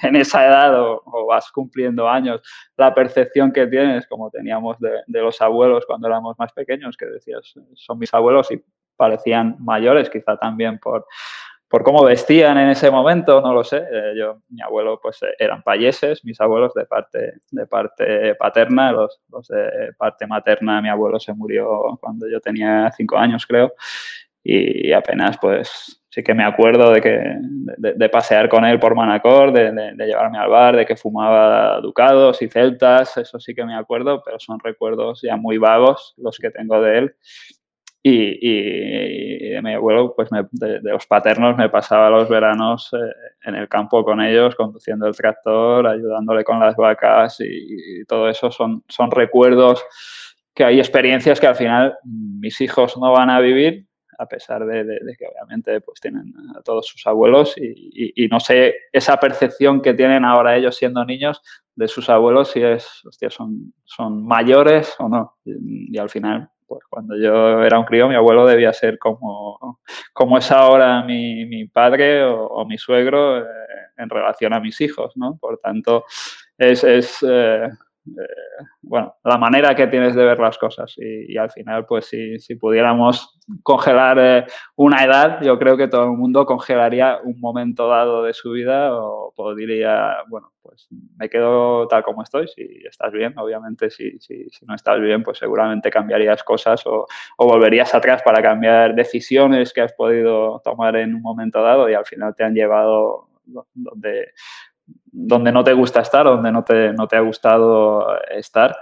en esa edad o, vas cumpliendo años, la percepción que tienes, como teníamos de, de, los abuelos cuando éramos más pequeños, que decías, son mis abuelos y parecían mayores, quizá también por, por cómo vestían en ese momento, no lo sé. Eh, yo, mi abuelo, pues eh, eran payeses, mis abuelos de parte, de parte paterna, los, los, de parte materna, mi abuelo se murió cuando yo tenía cinco años, creo, y apenas, pues, sí que me acuerdo de, que, de, pasear con él por Manacor, de, de, llevarme al bar, de que fumaba ducados y celtas, eso sí que me acuerdo, pero son recuerdos ya muy vagos los que tengo de él y, y, mi abuelo, pues de, los paternos, me pasaba los veranos eh, en el campo con ellos, conduciendo el tractor, ayudándole con las vacas y, todo eso son, son recuerdos que hay experiencias que al final mis hijos no van a vivir, a pesar de, que obviamente pues tienen a todos sus abuelos y, no sé esa percepción que tienen ahora ellos siendo niños de sus abuelos si es, hostia, son, son mayores o no. y al final pues cuando yo era un crío, mi abuelo debía ser como, como es ahora mi, mi padre o, mi suegro eh, en relación a mis hijos, ¿no? Por tanto, es, es eh, eh, bueno, la manera que tienes de ver las cosas. Y, al final, pues si, si pudiéramos congelar eh, una edad, yo creo que todo el mundo congelaría un momento dado de su vida o podría, bueno, pues me quedo tal como estoy, si estás bien, obviamente, si, si, si no estás bien, pues seguramente cambiarías cosas o, o, volverías atrás para cambiar decisiones que has podido tomar en un momento dado y al final te han llevado donde, donde no te gusta estar, donde no te, no te ha gustado estar.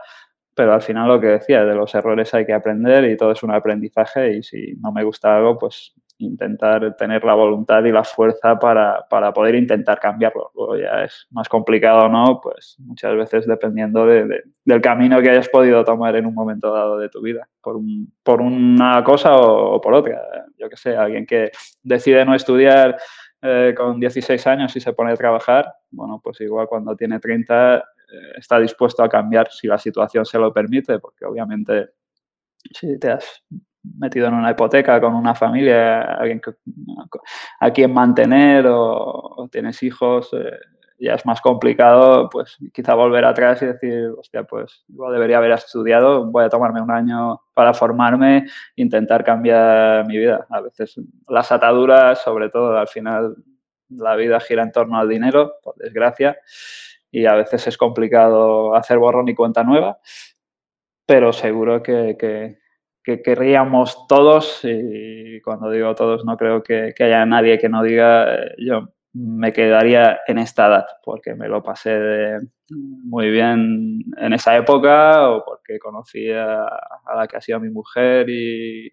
Pero al final lo que decía, de los errores hay que aprender y todo es un aprendizaje y si no me gusta algo, pues intentar tener la voluntad y la fuerza para, para poder intentar cambiarlo. Luego ya es más complicado o no, pues muchas veces dependiendo de, de, del camino que hayas podido tomar en un momento dado de tu vida, por, un, por una cosa o, o por otra. Yo que sé, alguien que decide no estudiar eh, con 16 años y se pone a trabajar, bueno, pues igual cuando tiene 30 eh, está dispuesto a cambiar si la situación se lo permite, porque obviamente si te has metido en una hipoteca con una familia, alguien a quien mantener o, o tienes hijos, eh, ya es más complicado, pues quizá volver atrás y decir, hostia, pues igual debería haber estudiado, voy a tomarme un año para formarme, intentar cambiar mi vida. A veces las ataduras, sobre todo al final, la vida gira en torno al dinero, por desgracia, y a veces es complicado hacer borrón y cuenta nueva, pero seguro que, que querríamos todos, y cuando digo todos no creo que, haya nadie que no diga, eh, yo me quedaría en esta edad, porque me lo pasé muy bien en esa época o porque conocí a, la que ha sido mi mujer y,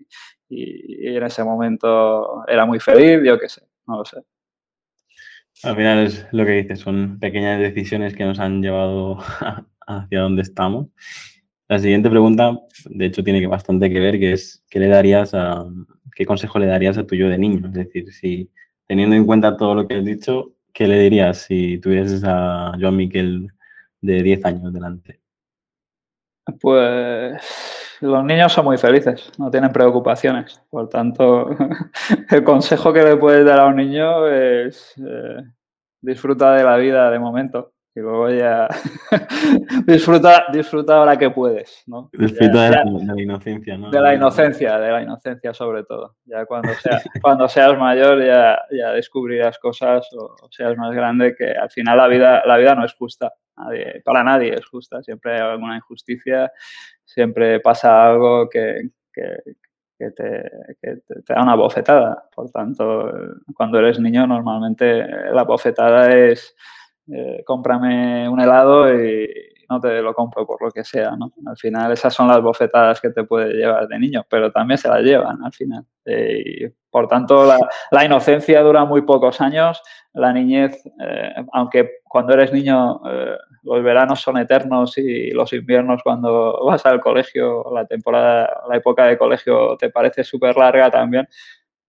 y, en ese momento era muy feliz, yo qué sé, no lo sé. Al final es lo que dices, son pequeñas decisiones que nos han llevado hacia dónde estamos. La siguiente pregunta, de hecho, tiene bastante que ver, que es ¿qué le darías a, qué consejo le darías a tu yo de niño? Es decir, si teniendo en cuenta todo lo que has dicho, ¿qué le dirías si tuvieses a Joan Miquel de 10 años delante? Pues los niños son muy felices, no tienen preocupaciones. Por tanto, el consejo que le puedes dar a un niño es eh, disfruta de la vida de momento y luego ya disfruta, disfruta ahora que puedes, ¿no? Disfruta de, la, inocencia, ¿no? De la inocencia, de la inocencia sobre todo. Ya cuando, sea, cuando seas mayor ya, ya descubrirás cosas o, seas más grande que al final la vida, la vida no es justa. para nadie es justa. Siempre hay alguna injusticia, siempre pasa algo que, que, que, te, que te, da una bofetada. Por tanto, cuando eres niño normalmente la bofetada es eh, cómprame un helado y no te lo compro por lo que sea, ¿no? Al final esas son las bofetadas que te puede llevar de niño, pero también se las llevan al final. Eh, por tanto, la, inocencia dura muy pocos años, la niñez, eh, aunque cuando eres niño los veranos son eternos y los inviernos cuando vas al colegio, la temporada, la época de colegio te parece súper larga también,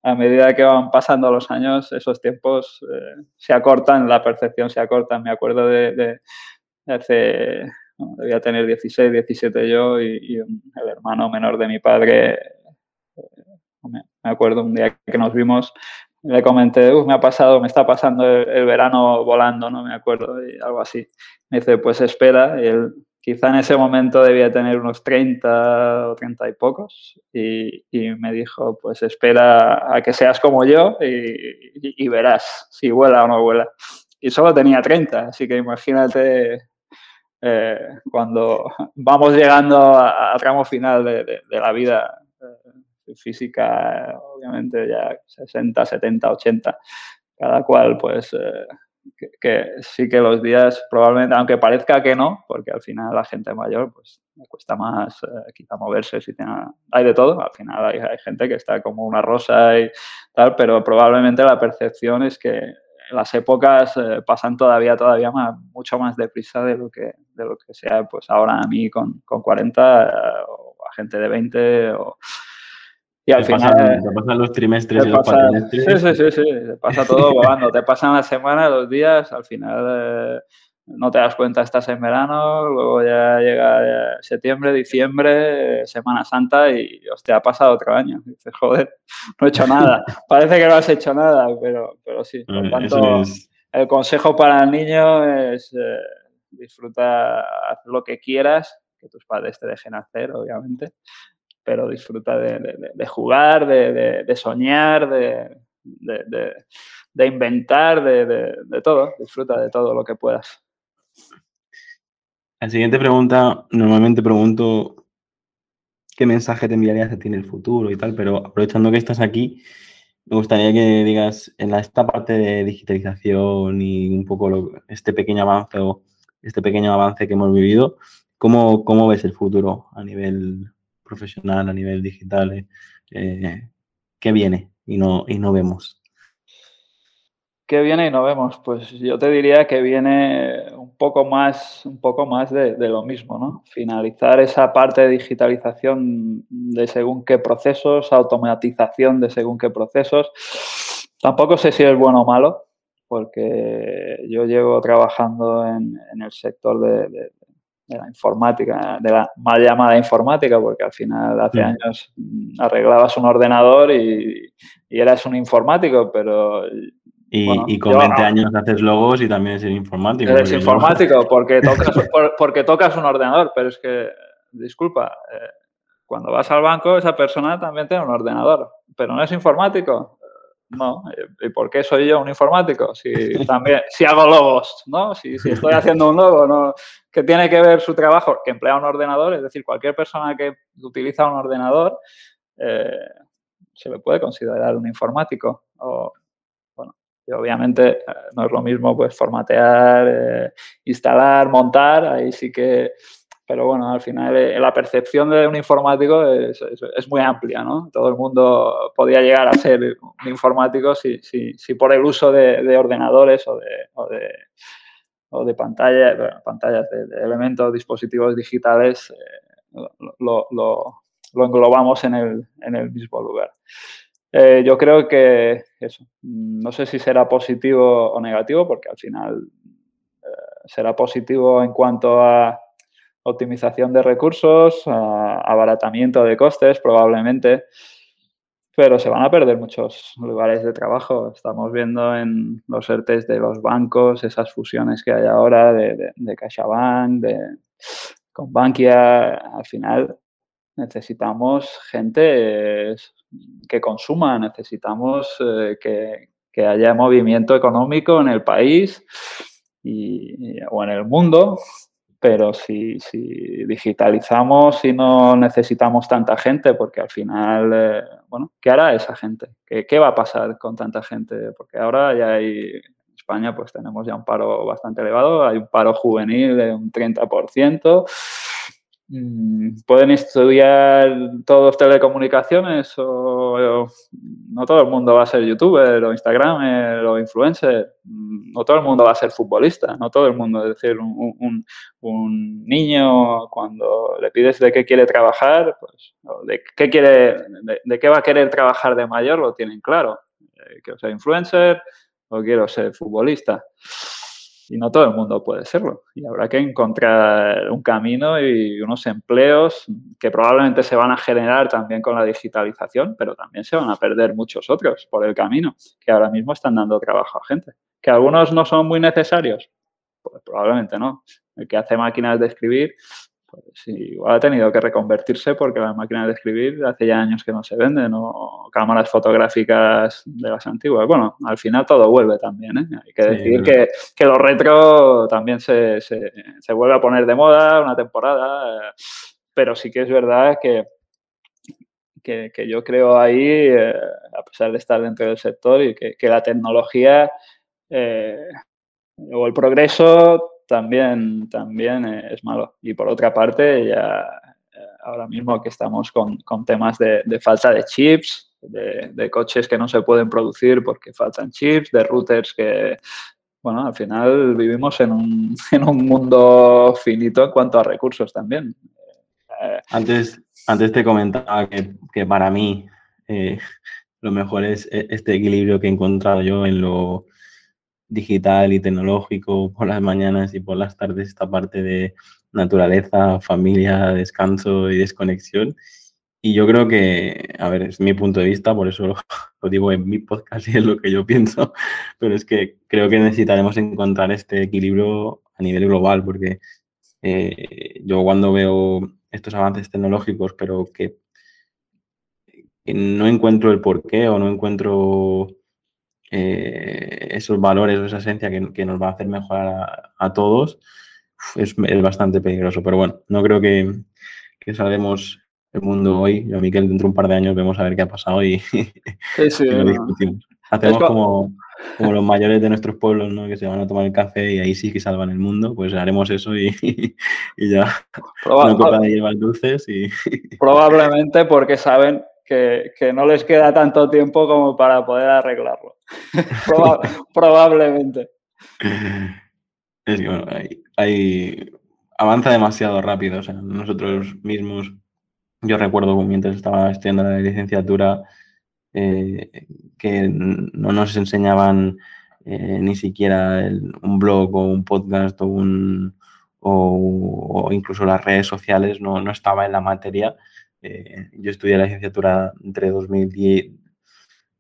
a medida que van pasando los años, esos tiempos eh, se acortan, la percepción se acorta. Me acuerdo de, hace, debía tener 16, 17 yo y, el hermano menor de mi padre, eh, me acuerdo un día que nos vimos, le comenté, me ha pasado, me está pasando el, verano volando, no me acuerdo, y algo así. Me dice, pues espera, y él quizá en ese momento debía tener unos 30 o 30 y pocos, y, me dijo, pues espera a que seas como yo y, verás si vuela o no vuela. Y solo tenía 30, así que imagínate eh, cuando vamos llegando al tramo final de, la vida eh, física, obviamente ya 60, 70, 80, cada cual pues... Eh, que, sí que los días probablemente, aunque parezca que no, porque al final la gente mayor pues le cuesta más eh, quizá moverse, si tiene, hay de todo, al final hay, gente que está como una rosa y tal, pero probablemente la percepción es que las épocas eh, pasan todavía, todavía más, mucho más deprisa de lo que, de lo que sea pues ahora a mí con, con 40 eh, o a gente de 20 o y al final. te pasan los trimestres y los cuatrimestres. Sí, sí, sí, sí. Te pasa todo volando. te pasan las semanas, los días, al final eh, no te das cuenta, estás en verano, luego ya llega septiembre, diciembre, Semana Santa y te ha pasado otro año. dices, joder, no he hecho nada. Parece que no has hecho nada, pero, pero sí. Por mm, tanto, el consejo para el niño es eh, disfruta, haz lo que quieras, que tus padres te dejen hacer, obviamente pero disfruta de, jugar, de, soñar, de, inventar, de, todo. Disfruta de todo lo que puedas. La siguiente pregunta, normalmente pregunto qué mensaje te enviarías a ti en el futuro y tal, pero aprovechando que estás aquí, me gustaría que digas en esta parte de digitalización y un poco este pequeño avance o este pequeño avance que hemos vivido, ¿cómo, cómo ves el futuro a nivel profesional, a nivel digital, eh, eh, ¿qué viene y no, y no vemos? ¿Qué viene y no vemos? Pues yo te diría que viene un poco más, un poco más de, lo mismo, ¿no? Finalizar esa parte de digitalización de según qué procesos, automatización de según qué procesos. Tampoco sé si es bueno o malo, porque yo llevo trabajando en, el sector de, de la informática, de la mal llamada informática, porque al final hace mm. años arreglabas un ordenador y, eras un informático, pero... Y, con 20 años haces logos y también eres informático. Eres informático porque, tocas, porque tocas un ordenador, pero es que, disculpa, eh, cuando vas al banco esa persona también tiene un ordenador, pero no es informático. No, ¿y por qué soy yo un informático? Si también, si hago logos, ¿no? Si, si estoy haciendo un logo, ¿no? que tiene que ver su trabajo, que emplea un ordenador, es decir, cualquier persona que utiliza un ordenador eh, se le puede considerar un informático. O, bueno, y obviamente eh, no es lo mismo pues formatear, eh, instalar, montar, ahí sí que pero bueno, al final la percepción de un informático es, muy amplia, ¿no? Todo el mundo podía llegar a ser un informático si, si, por el uso de, ordenadores o de, o de pantalla, pantallas, de, elementos, dispositivos digitales, eh, lo, lo, englobamos en el, en el mismo lugar. Eh, yo creo que eso, no sé si será positivo o negativo, porque al final será positivo en cuanto a optimización de recursos, abaratamiento de costes probablemente, pero se van a perder muchos lugares de trabajo. Estamos viendo en los ERTES de los bancos, esas fusiones que hay ahora de, de, de CaixaBank, de, con Bankia. Al final necesitamos gente que consuma, necesitamos eh, que, que, haya movimiento económico en el país y, o en el mundo pero si, si, digitalizamos y no necesitamos tanta gente, porque al final, eh, bueno, ¿qué hará esa gente? ¿Qué, ¿Qué, va a pasar con tanta gente? Porque ahora ya hay, en España pues tenemos ya un paro bastante elevado, hay un paro juvenil de un 30%, Mm, pueden estudiar todos telecomunicaciones o, no todo el mundo va a ser youtuber o instagramer o influencer, mm, no todo el mundo va a ser futbolista, no todo el mundo, es decir, un, niño cuando le pides de qué quiere trabajar, pues de qué quiere, de, qué va a querer trabajar de mayor lo tienen claro, eh, quiero ser influencer o quiero ser futbolista y no todo el mundo puede serlo. Y habrá que encontrar un camino y unos empleos que probablemente se van a generar también con la digitalización, pero también se van a perder muchos otros por el camino, que ahora mismo están dando trabajo a gente. Que algunos no son muy necesarios, pues probablemente no. El que hace máquinas de escribir, pues igual ha tenido que reconvertirse porque las máquinas de escribir hace ya años que no se venden o cámaras fotográficas de las antiguas. Bueno, al final todo vuelve también. ¿eh? Hay que decir que, que, lo retro también se, se, se, vuelve a poner de moda una temporada, eh, pero sí que es verdad que, que, que yo creo ahí, eh, a pesar de estar dentro del sector, y que, que la tecnología eh, o el progreso también, también es malo. Y por otra parte, ya eh, ahora mismo que estamos con, con temas de, de, falta de chips, de, de, coches que no se pueden producir porque faltan chips, de routers que, bueno, al final vivimos en un, en un mundo finito en cuanto a recursos también. Eh, antes, antes te comentaba que, que para mí eh, lo mejor es este equilibrio que he encontrado yo en lo digital y tecnológico por las mañanas y por las tardes, esta parte de naturaleza, familia, descanso y desconexión. Y yo creo que, a ver, es mi punto de vista, por eso lo, digo en mi podcast y es lo que yo pienso, pero es que creo que necesitaremos encontrar este equilibrio a nivel global, porque eh, yo cuando veo estos avances tecnológicos, pero que no encuentro el porqué o no encuentro eh, esos valores o esa esencia que, que, nos va a hacer mejorar a, a todos, es, es, bastante peligroso. Pero bueno, no creo que, que salgamos el mundo hoy. Yo, Miquel, dentro de un par de años vemos a ver qué ha pasado y, sí, sí, y lo discutimos. Hacemos como, como, los mayores de nuestros pueblos, ¿no? Que se van a tomar el café y ahí sí que salvan el mundo. Pues haremos eso y, y ya. Probable, una copa de llevar dulces y... Probablemente porque saben que, no les queda tanto tiempo como para poder arreglarlo. Proba probablemente. Es que, bueno, hay, avanza demasiado rápido. O sea, nosotros mismos, yo recuerdo mientras estaba estudiando la licenciatura, eh, que no nos enseñaban eh, ni siquiera un blog o un podcast o, o incluso las redes sociales, no, no estaba en la materia. Eh, yo estudié la licenciatura entre 2010,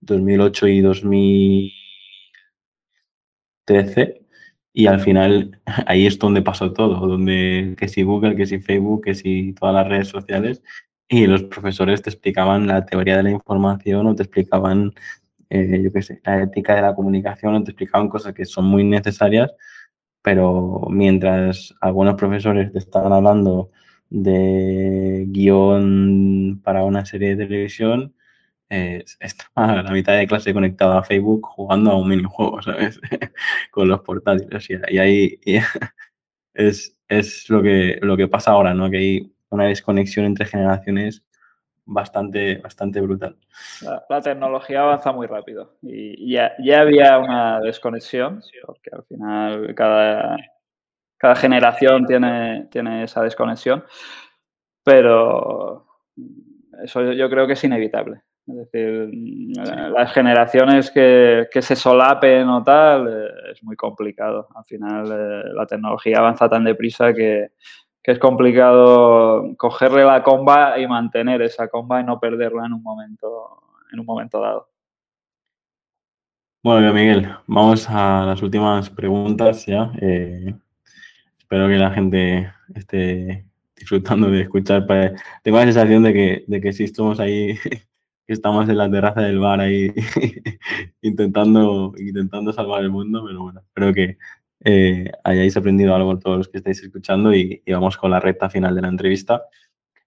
2008 y 2013 y al final ahí es donde pasó todo, donde que si Google, que si Facebook, que si todas las redes sociales y los profesores te explicaban la teoría de la información o te explicaban, eh, yo qué sé, la ética de la comunicación o te explicaban cosas que son muy necesarias, pero mientras algunos profesores te estaban hablando de guion para una serie de televisión, eh, estaba a la mitad de clase conectado a Facebook jugando a un minijuego, ¿sabes? Con los portátiles. Y, ahí y es, es lo, que, lo que pasa ahora, ¿no? Que hay una desconexión entre generaciones bastante, bastante brutal. La, la tecnología avanza muy rápido y ya, ya, había una desconexión, porque al final cada, cada generación tiene, tiene esa desconexión, pero eso yo creo que es inevitable. Es decir, las generaciones que, se solapen o tal, eh, es muy complicado. Al final eh, la tecnología avanza tan deprisa que, es complicado cogerle la comba y mantener esa comba y no perderla en un momento, en un momento dado. Bueno, Miguel, vamos a las últimas preguntas ya. Eh, espero que la gente esté disfrutando de escuchar. Tengo la sensación de que, de que si estamos ahí estamos en la terraza del bar ahí intentando, intentando salvar el mundo, pero bueno, espero que eh, hayáis aprendido algo todos los que estáis escuchando y, vamos con la recta final de la entrevista.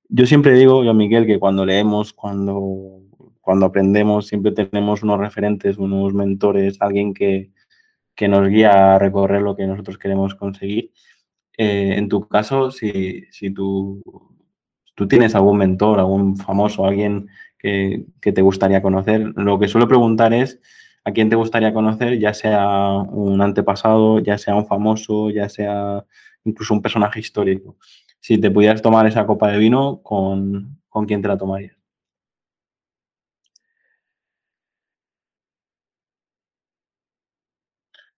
Yo siempre digo, yo Miguel, que cuando leemos, cuando, cuando aprendemos, siempre tenemos unos referentes, unos mentores, alguien que, que nos guía a recorrer lo que nosotros queremos conseguir. Eh, en tu caso, si, si tú, tú tienes algún mentor, algún famoso, alguien que, te gustaría conocer. Lo que suelo preguntar es a quién te gustaría conocer, ya sea un antepasado, ya sea un famoso, ya sea incluso un personaje histórico. Si te pudieras tomar esa copa de vino, ¿con, ¿con quién te la tomarías?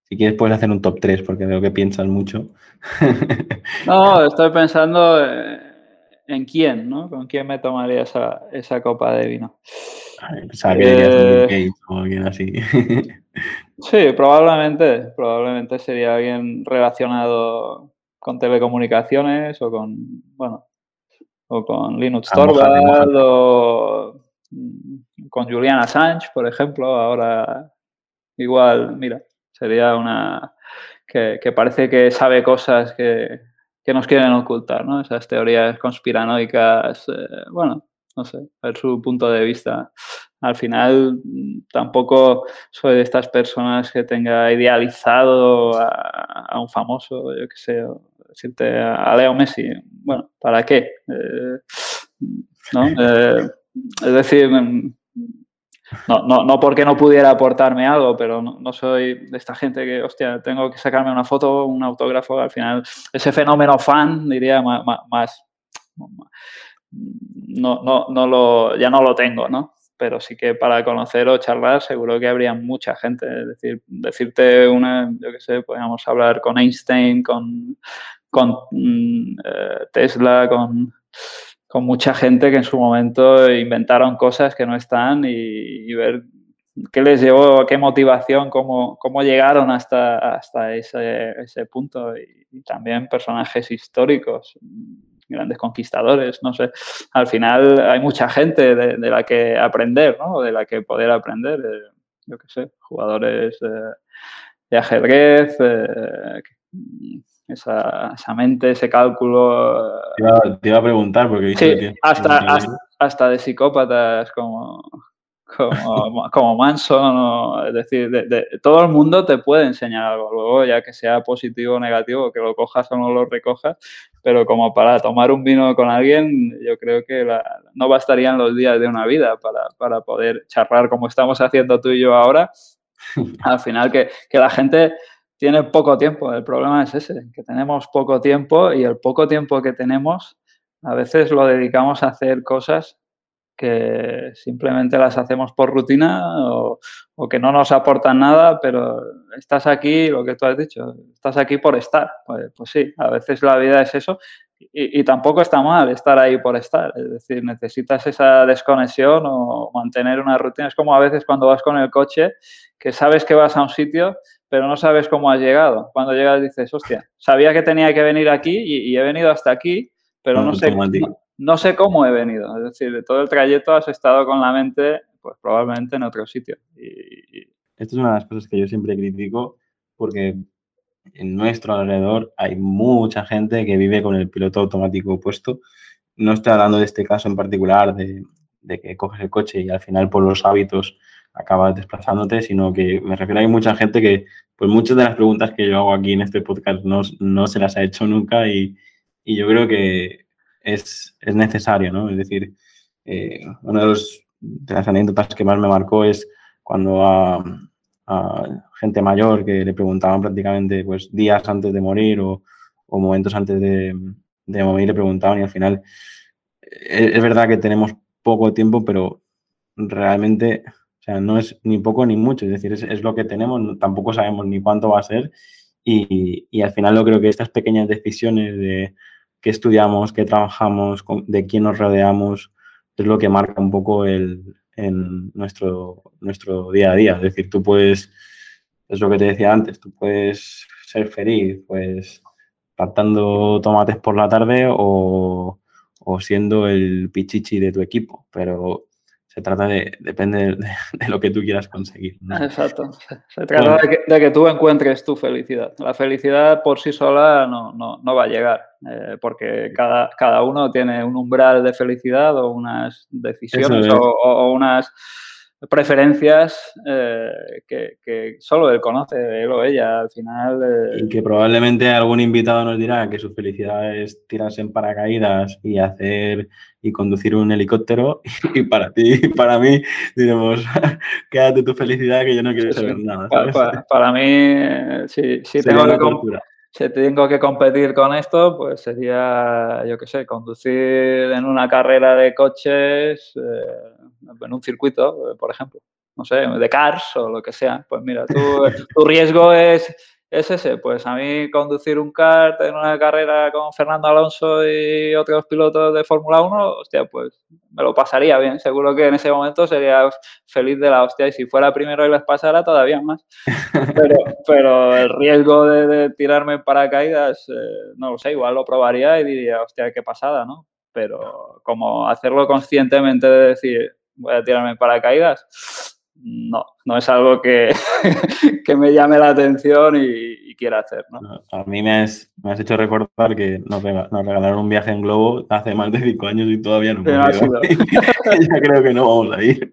Si quieres puedes hacer un top 3 porque veo que piensas mucho. No, estoy pensando eh, en quién, ¿no? ¿Con quién me tomaría esa, esa copa de vino? Eh, o alguien así. sí, probablemente, probablemente sería alguien relacionado con telecomunicaciones o con, bueno, o con Linux Torvald o mm, con Julian Assange, por ejemplo. Ahora, igual, mira, sería una que parece que sabe cosas que, que nos quieren ocultar, ¿no? Esas teorías conspiranoicas, eh, bueno, no sé, ver su punto de vista. Al final tampoco soy de estas personas que tenga idealizado a, un famoso, yo qué sé, decirte a Leo Messi. Bueno, ¿para qué? Eh, ¿no? Eh, es decir, no, no, no porque no pudiera aportarme algo, pero no, soy de esta gente que, hostia, tengo que sacarme una foto, un autógrafo, al final, ese fenómeno fan, diría, más, más no, no, no lo, ya no lo tengo, ¿no? Pero sí que para conocer o charlar seguro que habría mucha gente. Es decir, decirte una, yo qué sé, podríamos hablar con Einstein, con, con mm, eh, Tesla, con con mucha gente que en su momento inventaron cosas que no están y, ver qué les llevó, qué motivación, cómo, cómo llegaron hasta, hasta ese, ese punto. Y, también personajes históricos, grandes conquistadores, no sé. Al final hay mucha gente de, la que aprender, ¿no? De la que poder aprender. Eh, yo qué sé, jugadores de ajedrez, eh, esa, esa mente, ese cálculo. Te iba, a preguntar, porque sí, hasta, hasta, de psicópatas como, como, como Manson, es decir, de, todo el mundo te puede enseñar algo, luego ya que sea positivo o negativo, que lo cojas o no lo recojas, pero como para tomar un vino con alguien, yo creo que no bastarían los días de una vida para, para poder charlar como estamos haciendo tú y yo ahora. Al final, que, que la gente tiene poco tiempo. El problema es ese, que tenemos poco tiempo y el poco tiempo que tenemos a veces lo dedicamos a hacer cosas que simplemente las hacemos por rutina o, que no nos aportan nada, pero estás aquí, lo que tú has dicho, estás aquí por estar. Pues, pues sí, a veces la vida es eso y, y, tampoco está mal estar ahí por estar. Es decir, necesitas esa desconexión o mantener una rutina. Es como a veces cuando vas con el coche, que sabes que vas a un sitio, pero no sabes cómo has llegado. Cuando llegas dices, hostia, sabía que tenía que venir aquí y, he venido hasta aquí, pero no, sé, no, sé cómo he venido. Es decir, de todo el trayecto has estado con la mente, pues probablemente en otro sitio. Y, Esto es una de las cosas que yo siempre critico porque en nuestro alrededor hay mucha gente que vive con el piloto automático puesto. No estoy hablando de este caso en particular, de, de que coges el coche y al final por los hábitos acabas desplazándote, sino que me refiero a que hay mucha gente que, pues muchas de las preguntas que yo hago aquí en este podcast no, no se las ha hecho nunca y, y yo creo que es, es, necesario, ¿no? Es decir, eh, una de, las anécdotas que más me marcó es cuando a, gente mayor que le preguntaban prácticamente pues días antes de morir o, o momentos antes de, de morir le preguntaban y al final eh, es, verdad que tenemos poco tiempo, pero realmente, sea, no es ni poco ni mucho, es decir, es, lo que tenemos, tampoco sabemos ni cuánto va a ser y, y al final yo creo que estas pequeñas decisiones de qué estudiamos, qué trabajamos, de quién nos rodeamos, es lo que marca un poco el, en nuestro, nuestro día a día. Es decir, tú puedes, es lo que te decía antes, tú puedes ser feliz, pues patando tomates por la tarde o, o siendo el pichichi de tu equipo, pero se trata de, depende de, lo que tú quieras conseguir. Exacto. Se, trata de, que, tú encuentres tu felicidad. La felicidad por sí sola no, no, no va a llegar, eh, porque cada, cada, uno tiene un umbral de felicidad o unas decisiones o, unas preferencias eh, que, solo él conoce, él o ella, al final. Eh, y que probablemente algún invitado nos dirá que su felicidad es tirarse en paracaídas y hacer y conducir un helicóptero, y para ti y para mí diremos, quédate tu felicidad que yo no quiero saber nada. Para, mí, sí tengo que si tengo que competir con esto, pues sería, yo qué sé, conducir en una carrera de coches, eh, en un circuito, por ejemplo, no sé, de cars o lo que sea. Pues mira, tu riesgo es es ese. Pues a mí conducir un kart en una carrera con Fernando Alonso y otros pilotos de Fórmula 1, hostia, pues me lo pasaría bien. Seguro que en ese momento sería feliz de la hostia y si fuera primero y les pasara todavía más. Pero, pero el riesgo de, tirarme en paracaídas, eh, no lo sé, igual lo probaría y diría, hostia, qué pasada, ¿no? Pero como hacerlo conscientemente de decir, voy a tirarme en paracaídas, no, no es algo que, que me llame la atención y, quiera hacer. ¿no? A mí me has, me has, hecho recordar que nos, regalaron un viaje en globo hace más de cinco años y todavía no hemos ido. ya creo que no vamos a ir.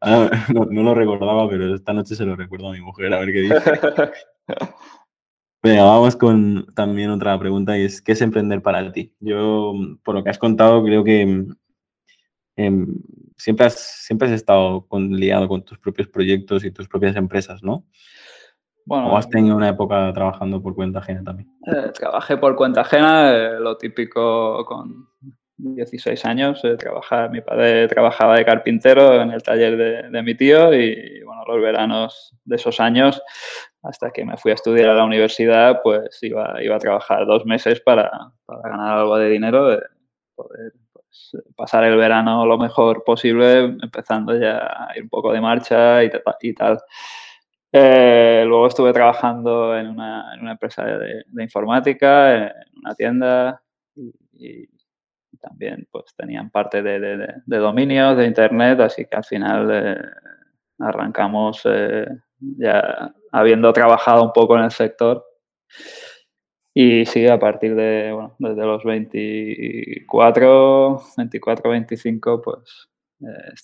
Ah, no, lo recordaba, pero esta noche se lo recuerdo a mi mujer, a ver qué dice. Venga, vamos con también otra pregunta y es, ¿qué es emprender para ti? Yo, por lo que has contado, creo que em, siempre, has, siempre has estado liado con tus propios proyectos y tus propias empresas, ¿no? Bueno, ¿O has tenido una época trabajando por cuenta ajena también? Eh, trabajé por cuenta ajena, eh, lo típico con 16 años. Eh, mi padre trabajaba de carpintero en el taller de, mi tío y, bueno, los veranos de esos años, hasta que me fui a estudiar a la universidad, pues iba, iba a trabajar dos meses para, para ganar algo de dinero, de poder pasar el verano lo mejor posible, empezando ya a ir un poco de marcha y, tal. Eh, luego estuve trabajando en una, en una empresa de, informática, en una tienda y, también pues tenían parte de, de, dominios, de internet, así que al final eh, arrancamos eh, ya habiendo trabajado un poco en el sector y sí, a partir de, bueno, desde los 24, 24, 25, pues eh,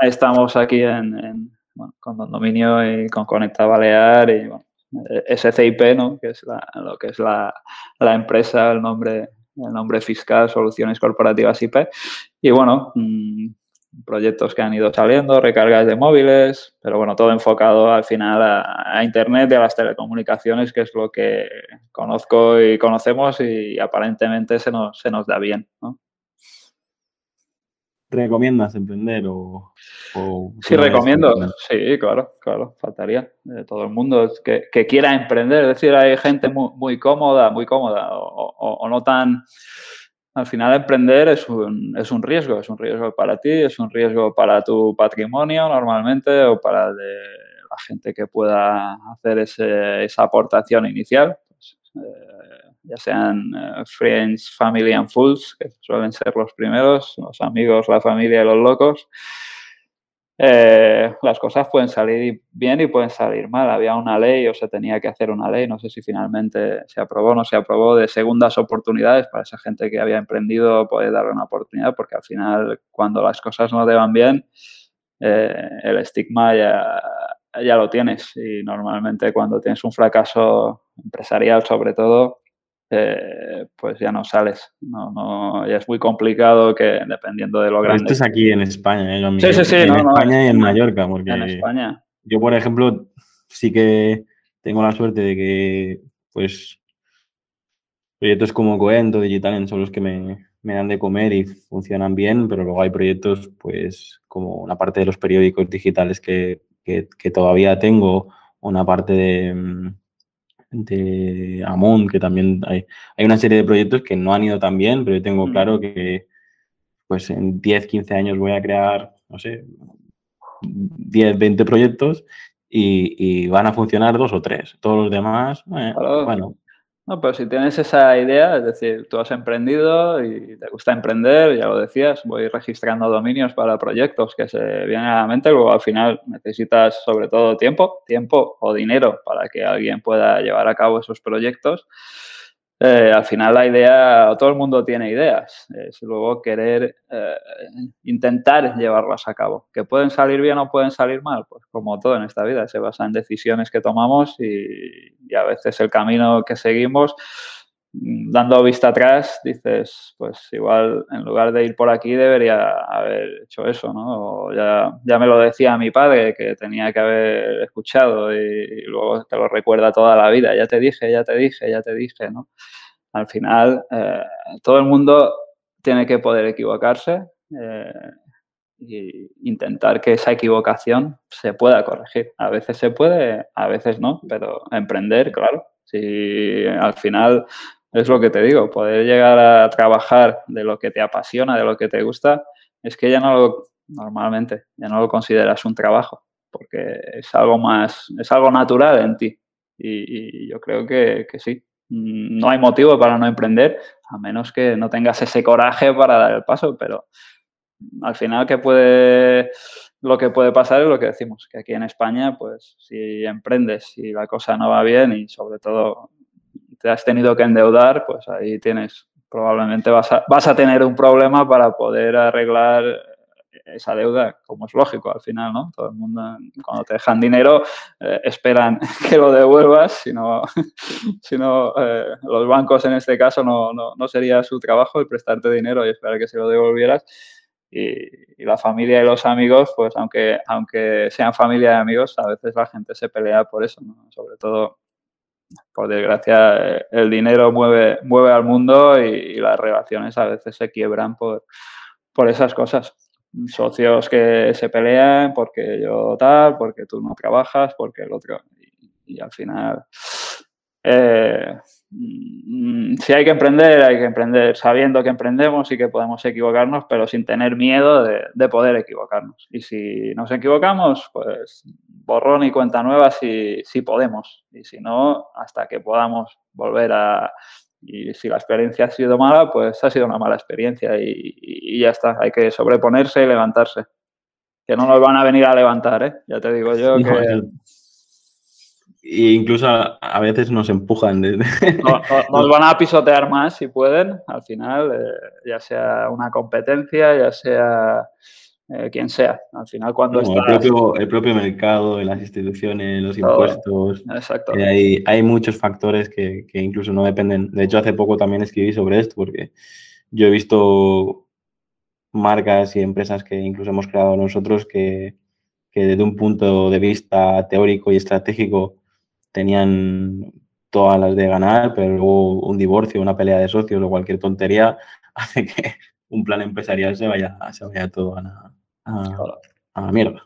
estamos aquí en, con Dominio y con Conecta Balear y bueno, eh, SCIP, ¿no? que es lo que es la, la, empresa, el nombre, el nombre fiscal, Soluciones Corporativas IP. Y bueno, mm, proyectos que han ido saliendo, recargas de móviles, pero bueno, todo enfocado al final a, Internet y a las telecomunicaciones, que es lo que conozco y conocemos y aparentemente se nos, se nos da bien. ¿no? ¿Recomiendas emprender o...? sí, recomiendo. Sí, claro, claro, faltaría. De todo el mundo que, que, quiera emprender. Es decir, hay gente muy, muy cómoda, muy cómoda o no tan al final emprender es un, es un riesgo, es un riesgo para ti, es un riesgo para tu patrimonio normalmente o para la gente que pueda hacer esa aportación inicial, pues, eh, ya sean eh, friends, family and fools, que suelen ser los primeros, los amigos, la familia y los locos. Eh, las cosas pueden salir bien y pueden salir mal. Había una ley o se tenía que hacer una ley, no sé si finalmente se aprobó o no se aprobó, de segundas oportunidades para esa gente que había emprendido poder darle una oportunidad, porque al final cuando las cosas no te van bien, eh, el estigma ya, ya lo tienes y normalmente cuando tienes un fracaso empresarial sobre todo, eh, pues ya no sales. No, no, ya es muy complicado que dependiendo de lo grande. Esto es aquí en España, ¿eh? sí, sí, sí, en España y en Mallorca, porque en España. yo, por ejemplo, sí que tengo la suerte de que, pues, proyectos como Coento, Digital son los que me, me dan de comer y funcionan bien, pero luego hay proyectos, pues, como una parte de los periódicos digitales que, que, todavía tengo, una parte de, mm, de Amon, que también hay, hay una serie de proyectos que no han ido tan bien, pero yo tengo mm. claro que pues en 10, 15 años voy a crear, no sé, 10, 20 proyectos y, van a funcionar dos o tres. Todos los demás, eh, bueno, no, pero si tienes esa idea, es decir, tú has emprendido y te gusta emprender, ya lo decías, voy registrando dominios para proyectos que se vienen a la mente, luego al final necesitas sobre todo tiempo, tiempo o dinero para que alguien pueda llevar a cabo esos proyectos. Eh, al final la idea, todo el mundo tiene ideas, es luego querer eh, intentar llevarlas a cabo. ¿Que pueden salir bien o pueden salir mal? Pues como todo en esta vida, se basa en decisiones que tomamos y, y a veces el camino que seguimos dando vista atrás, dices, pues igual en lugar de ir por aquí debería haber hecho eso, ¿no? ya, ya me lo decía mi padre que tenía que haber escuchado y, luego te lo recuerda toda la vida, ya te dije, ya te dije, ya te dije, ¿no? Al final, eh, todo el mundo tiene que poder equivocarse e intentar que esa equivocación se pueda corregir. A veces se puede, a veces no, pero emprender, claro, si al final es lo que te digo, poder llegar a trabajar de lo que te apasiona, de lo que te gusta, es que ya no lo, normalmente, ya no lo consideras un trabajo, porque es algo más, es algo natural en ti. Y, yo creo que, sí, no hay motivo para no emprender, a menos que no tengas ese coraje para dar el paso, pero al final que puede, lo que puede pasar es lo que decimos, que aquí en España, pues si emprendes y la cosa no va bien y sobre todo te has tenido que endeudar, pues ahí tienes, probablemente vas a, vas a tener un problema para poder arreglar esa deuda, como es lógico al final, ¿no? Todo el mundo, cuando te dejan dinero, eh, esperan que lo devuelvas, si no, si no eh, los bancos en este caso no, no, no, sería su trabajo el prestarte dinero y esperar que se lo devolvieras. Y, y, la familia y los amigos, pues aunque, aunque sean familia y amigos, a veces la gente se pelea por eso, ¿no? Sobre todo por desgracia, el dinero mueve, mueve al mundo y, las relaciones a veces se quiebran por, por esas cosas. Socios que se pelean porque yo tal, porque tú no trabajas, porque el otro. Y, al final, eh, mm, si hay que emprender, hay que emprender sabiendo que emprendemos y que podemos equivocarnos, pero sin tener miedo de, de poder equivocarnos. Y si nos equivocamos, pues borrón y cuenta nueva si, si podemos. Y si no, hasta que podamos volver a... Y si la experiencia ha sido mala, pues ha sido una mala experiencia y, ya está. Hay que sobreponerse y levantarse. Que no nos van a venir a levantar, ¿eh? Ya te digo yo que... E incluso a, veces nos empujan. nos van a pisotear más si pueden, al final, eh, ya sea una competencia, ya sea eh, quien sea. Al final, cuando el, propio, el, propio, mercado, las instituciones, los impuestos. Exacto. Eh, hay, hay, muchos factores que, que, incluso no dependen. De hecho, hace poco también escribí sobre esto, porque yo he visto marcas y empresas que incluso hemos creado nosotros que, que desde un punto de vista teórico y estratégico tenían todas las de ganar, pero luego un divorcio, una pelea de socios o cualquier tontería hace que un plan empresarial se vaya, se vaya todo a nada a, la mierda.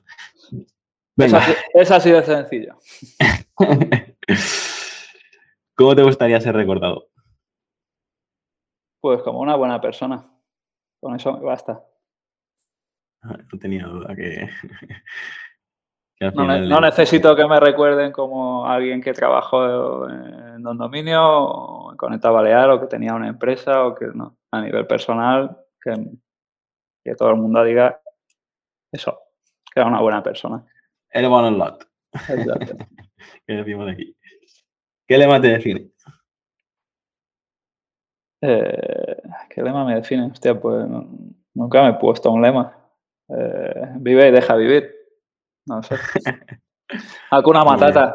Es, así, de sencillo. ¿Cómo te gustaría ser recordado? Pues como una buena persona. Con eso me basta. Ah, no tenía duda que... no, necesito que me recuerden como alguien que trabajó en Don Dominio o en Conecta Balear o que tenía una empresa o que no. A nivel personal, que, que todo el mundo diga eso, que era una buena persona. El one lot. Exacto. ¿Qué decimos aquí? ¿Qué lema te define? Eh, ¿Qué lema me define? Hostia, pues nunca me he puesto un lema. Eh, vive y deja vivir. No sé. Alguna matata.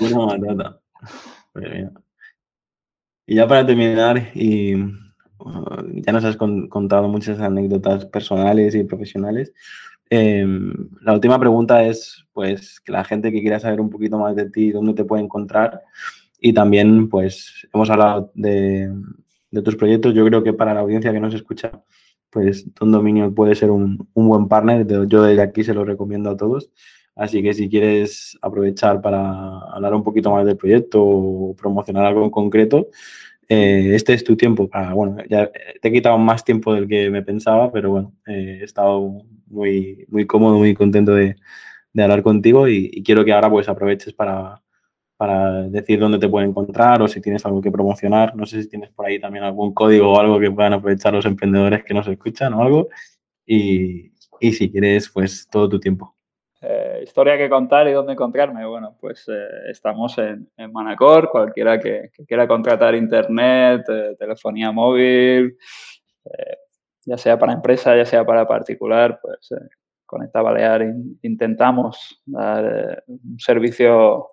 Alguna matata. Y ya para terminar, y ya nos has contado muchas anécdotas personales y profesionales. Em, la última pregunta es, pues, que la gente que quiera saber un poquito más de ti, dónde te puede encontrar Y también, pues, hemos hablado de, tus proyectos. Yo creo que para la audiencia que nos escucha, pues, Don Dominio puede ser un, buen partner. Yo desde aquí se lo recomiendo a todos. Así que si quieres aprovechar para hablar un poquito más del proyecto o promocionar algo en concreto, eh, este es tu tiempo para, bueno, ya te he quitado más tiempo del que me pensaba, pero bueno, eh, he estado muy, muy cómodo, muy contento de, hablar contigo y, quiero que ahora pues aproveches para, para decir dónde te pueden encontrar o si tienes algo que promocionar. No sé si tienes por ahí también algún código o algo que puedan aprovechar los emprendedores que nos escuchan o algo. Y, y si quieres, pues todo tu tiempo. Eh, historia que contar y dónde encontrarme. Bueno, pues eh, estamos en, Manacor, cualquiera que, quiera contratar internet, eh, telefonía móvil, ya sea para empresa, ya sea para particular, pues Conecta Balear intentamos dar un servicio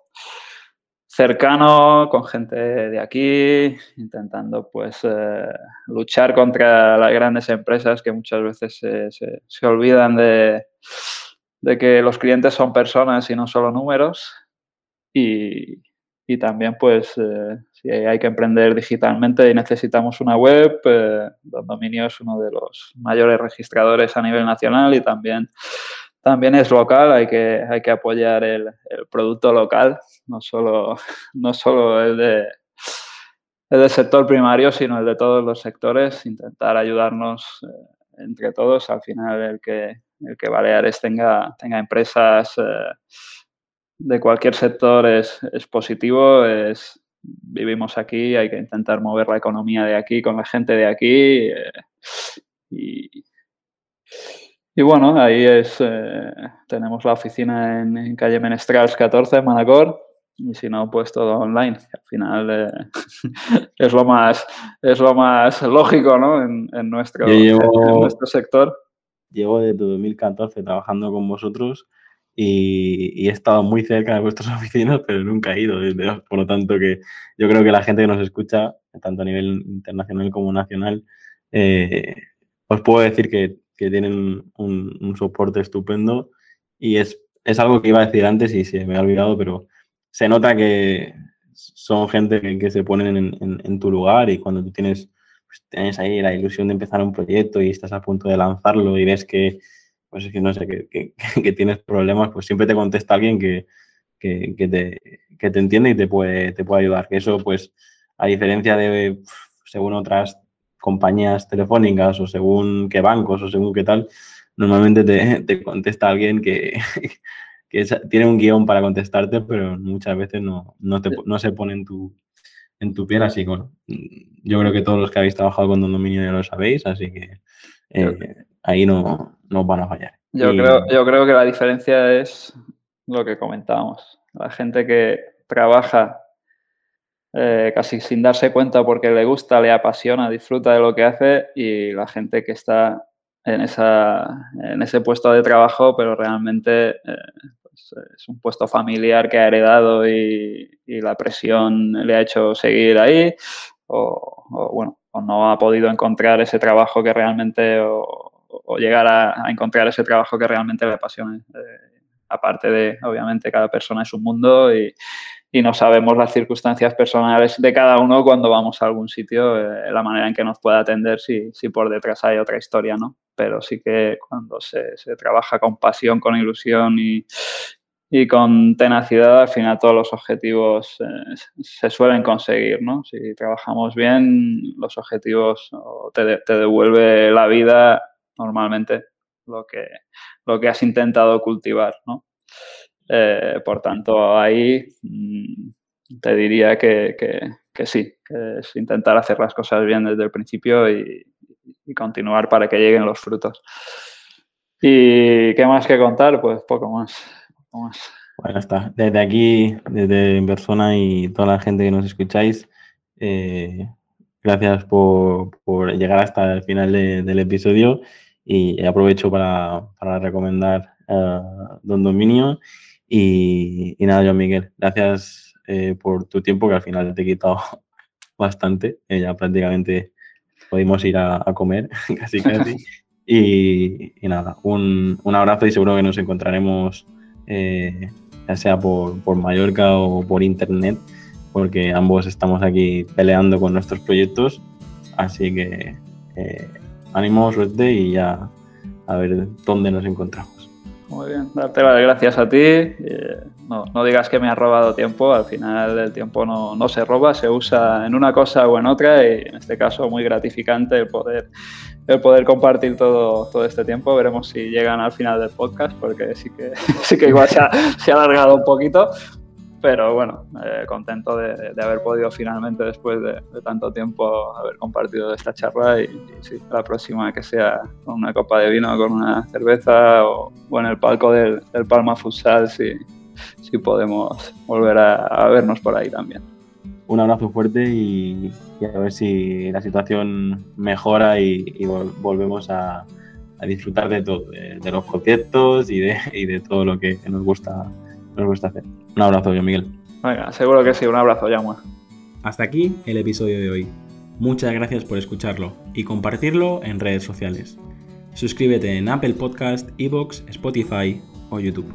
cercano con gente de aquí, intentando pues luchar contra las grandes empresas que muchas veces se olvidan de de que los clientes son personas y no solo números. Y, también, pues, eh, si hay que emprender digitalmente y necesitamos una web, eh, Don Dominio es uno de los mayores registradores a nivel nacional y también, también es local, hay que, hay que apoyar el, producto local, no solo, no solo el, de, el del sector primario, sino el de todos los sectores, intentar ayudarnos eh, entre todos. Al final, el que, el que Baleares tenga, tenga empresas eh, de cualquier sector es, positivo, es, vivimos aquí, hay que intentar mover la economía de aquí con la gente de aquí. Eh, y, bueno, ahí es, eh, tenemos la oficina en, calle Menestrals 14, en Manacor, y si no, pues todo online. Al final es, lo más, es lo más lógico ¿no? en, nuestro, en nuestro sector llevo desde 2014 trabajando con vosotros y, he estado muy cerca de vuestras oficinas, pero nunca he ido. Por lo tanto, que yo creo que la gente que nos escucha, tanto a nivel internacional como nacional, eh, os puedo decir que, tienen un, soporte estupendo y es, es algo que iba a decir antes y se me ha olvidado, pero se nota que son gente que, se ponen en, en, tu lugar y cuando tú tienes pues, tienes ahí la ilusión de empezar un proyecto y estás a punto de lanzarlo y ves que, pues que no sé, que, que, tienes problemas, pues siempre te contesta alguien que, que, te, que te entiende y te puede, te puede ayudar. Que eso, pues, a diferencia de, según otras compañías telefónicas o según qué bancos o según qué tal, normalmente te, te contesta alguien que, que tiene un guion para contestarte, pero muchas veces no, no, te, no se pone en tu, en tu piel, así que bueno, yo creo que todos los que habéis trabajado con Don Dominio ya lo sabéis, así que eh, ahí no, no van a fallar. Yo, creo, yo creo que la diferencia es lo que comentábamos. La gente que trabaja eh, casi sin darse cuenta porque le gusta, le apasiona, disfruta de lo que hace y la gente que está en, esa, en ese puesto de trabajo, pero realmente eh, es un puesto familiar que ha heredado y, la presión le ha hecho seguir ahí, o, bueno, o no ha podido encontrar ese trabajo que realmente, o, llegar a, encontrar ese trabajo que realmente le apasione. Eh, aparte de, obviamente, cada persona es un mundo y, no sabemos las circunstancias personales de cada uno cuando vamos a algún sitio, eh, la manera en que nos pueda atender si, si por detrás hay otra historia, ¿no? Pero sí que cuando se, se trabaja con pasión, con ilusión y, y con tenacidad al final todos los objetivos eh, se suelen conseguir, ¿no? Si trabajamos bien, los objetivos te, te, devuelve la vida normalmente lo que, lo que has intentado cultivar, ¿no? Eh, por tanto, ahí mm, te diría que, que, sí, que es intentar hacer las cosas bien desde el principio y, y continuar para que lleguen los frutos. ¿Y qué más que contar? Pues poco más. Bueno, está. Desde aquí, desde en persona y toda la gente que nos escucháis, eh, gracias por, llegar hasta el final del episodio y aprovecho para, recomendar a Don Dominio y, nada, John Miguel, gracias eh, por tu tiempo que al final te he quitado bastante, eh, ya prácticamente pudimos ir a, comer, casi casi. Y, nada, un, un abrazo y seguro que nos encontraremos eh, ya sea por, Mallorca o por internet, porque ambos estamos aquí peleando con nuestros proyectos, así que eh, ánimo, suerte y ya a ver dónde nos encontramos. Muy bien, darte las gracias a ti. Eh, no, digas que me has robado tiempo, al final el tiempo no, no, se roba, se usa en una cosa o en otra y en este caso muy gratificante el poder, el poder compartir todo, todo este tiempo. Veremos si llegan al final del podcast porque sí que, sí que igual se ha, se ha alargado un poquito, pero bueno, eh, contento de, haber podido finalmente, después de, tanto tiempo, haber compartido esta charla y, sí, la próxima que sea con una copa de vino, con una cerveza o, en el palco del, Palma Futsal, si, si podemos volver a, vernos por ahí también. Un abrazo fuerte y, a ver si la situación mejora y, volvemos a, disfrutar de todo, de, los conciertos y de, y de todo lo que nos gusta nos gusta hacer. Un abrazo, yo Miguel. Venga, seguro que sí, un abrazo, Yamua. Hasta aquí el episodio de hoy. Muchas gracias por escucharlo y compartirlo en redes sociales. Suscríbete en Apple Podcast, Evox, Spotify o YouTube.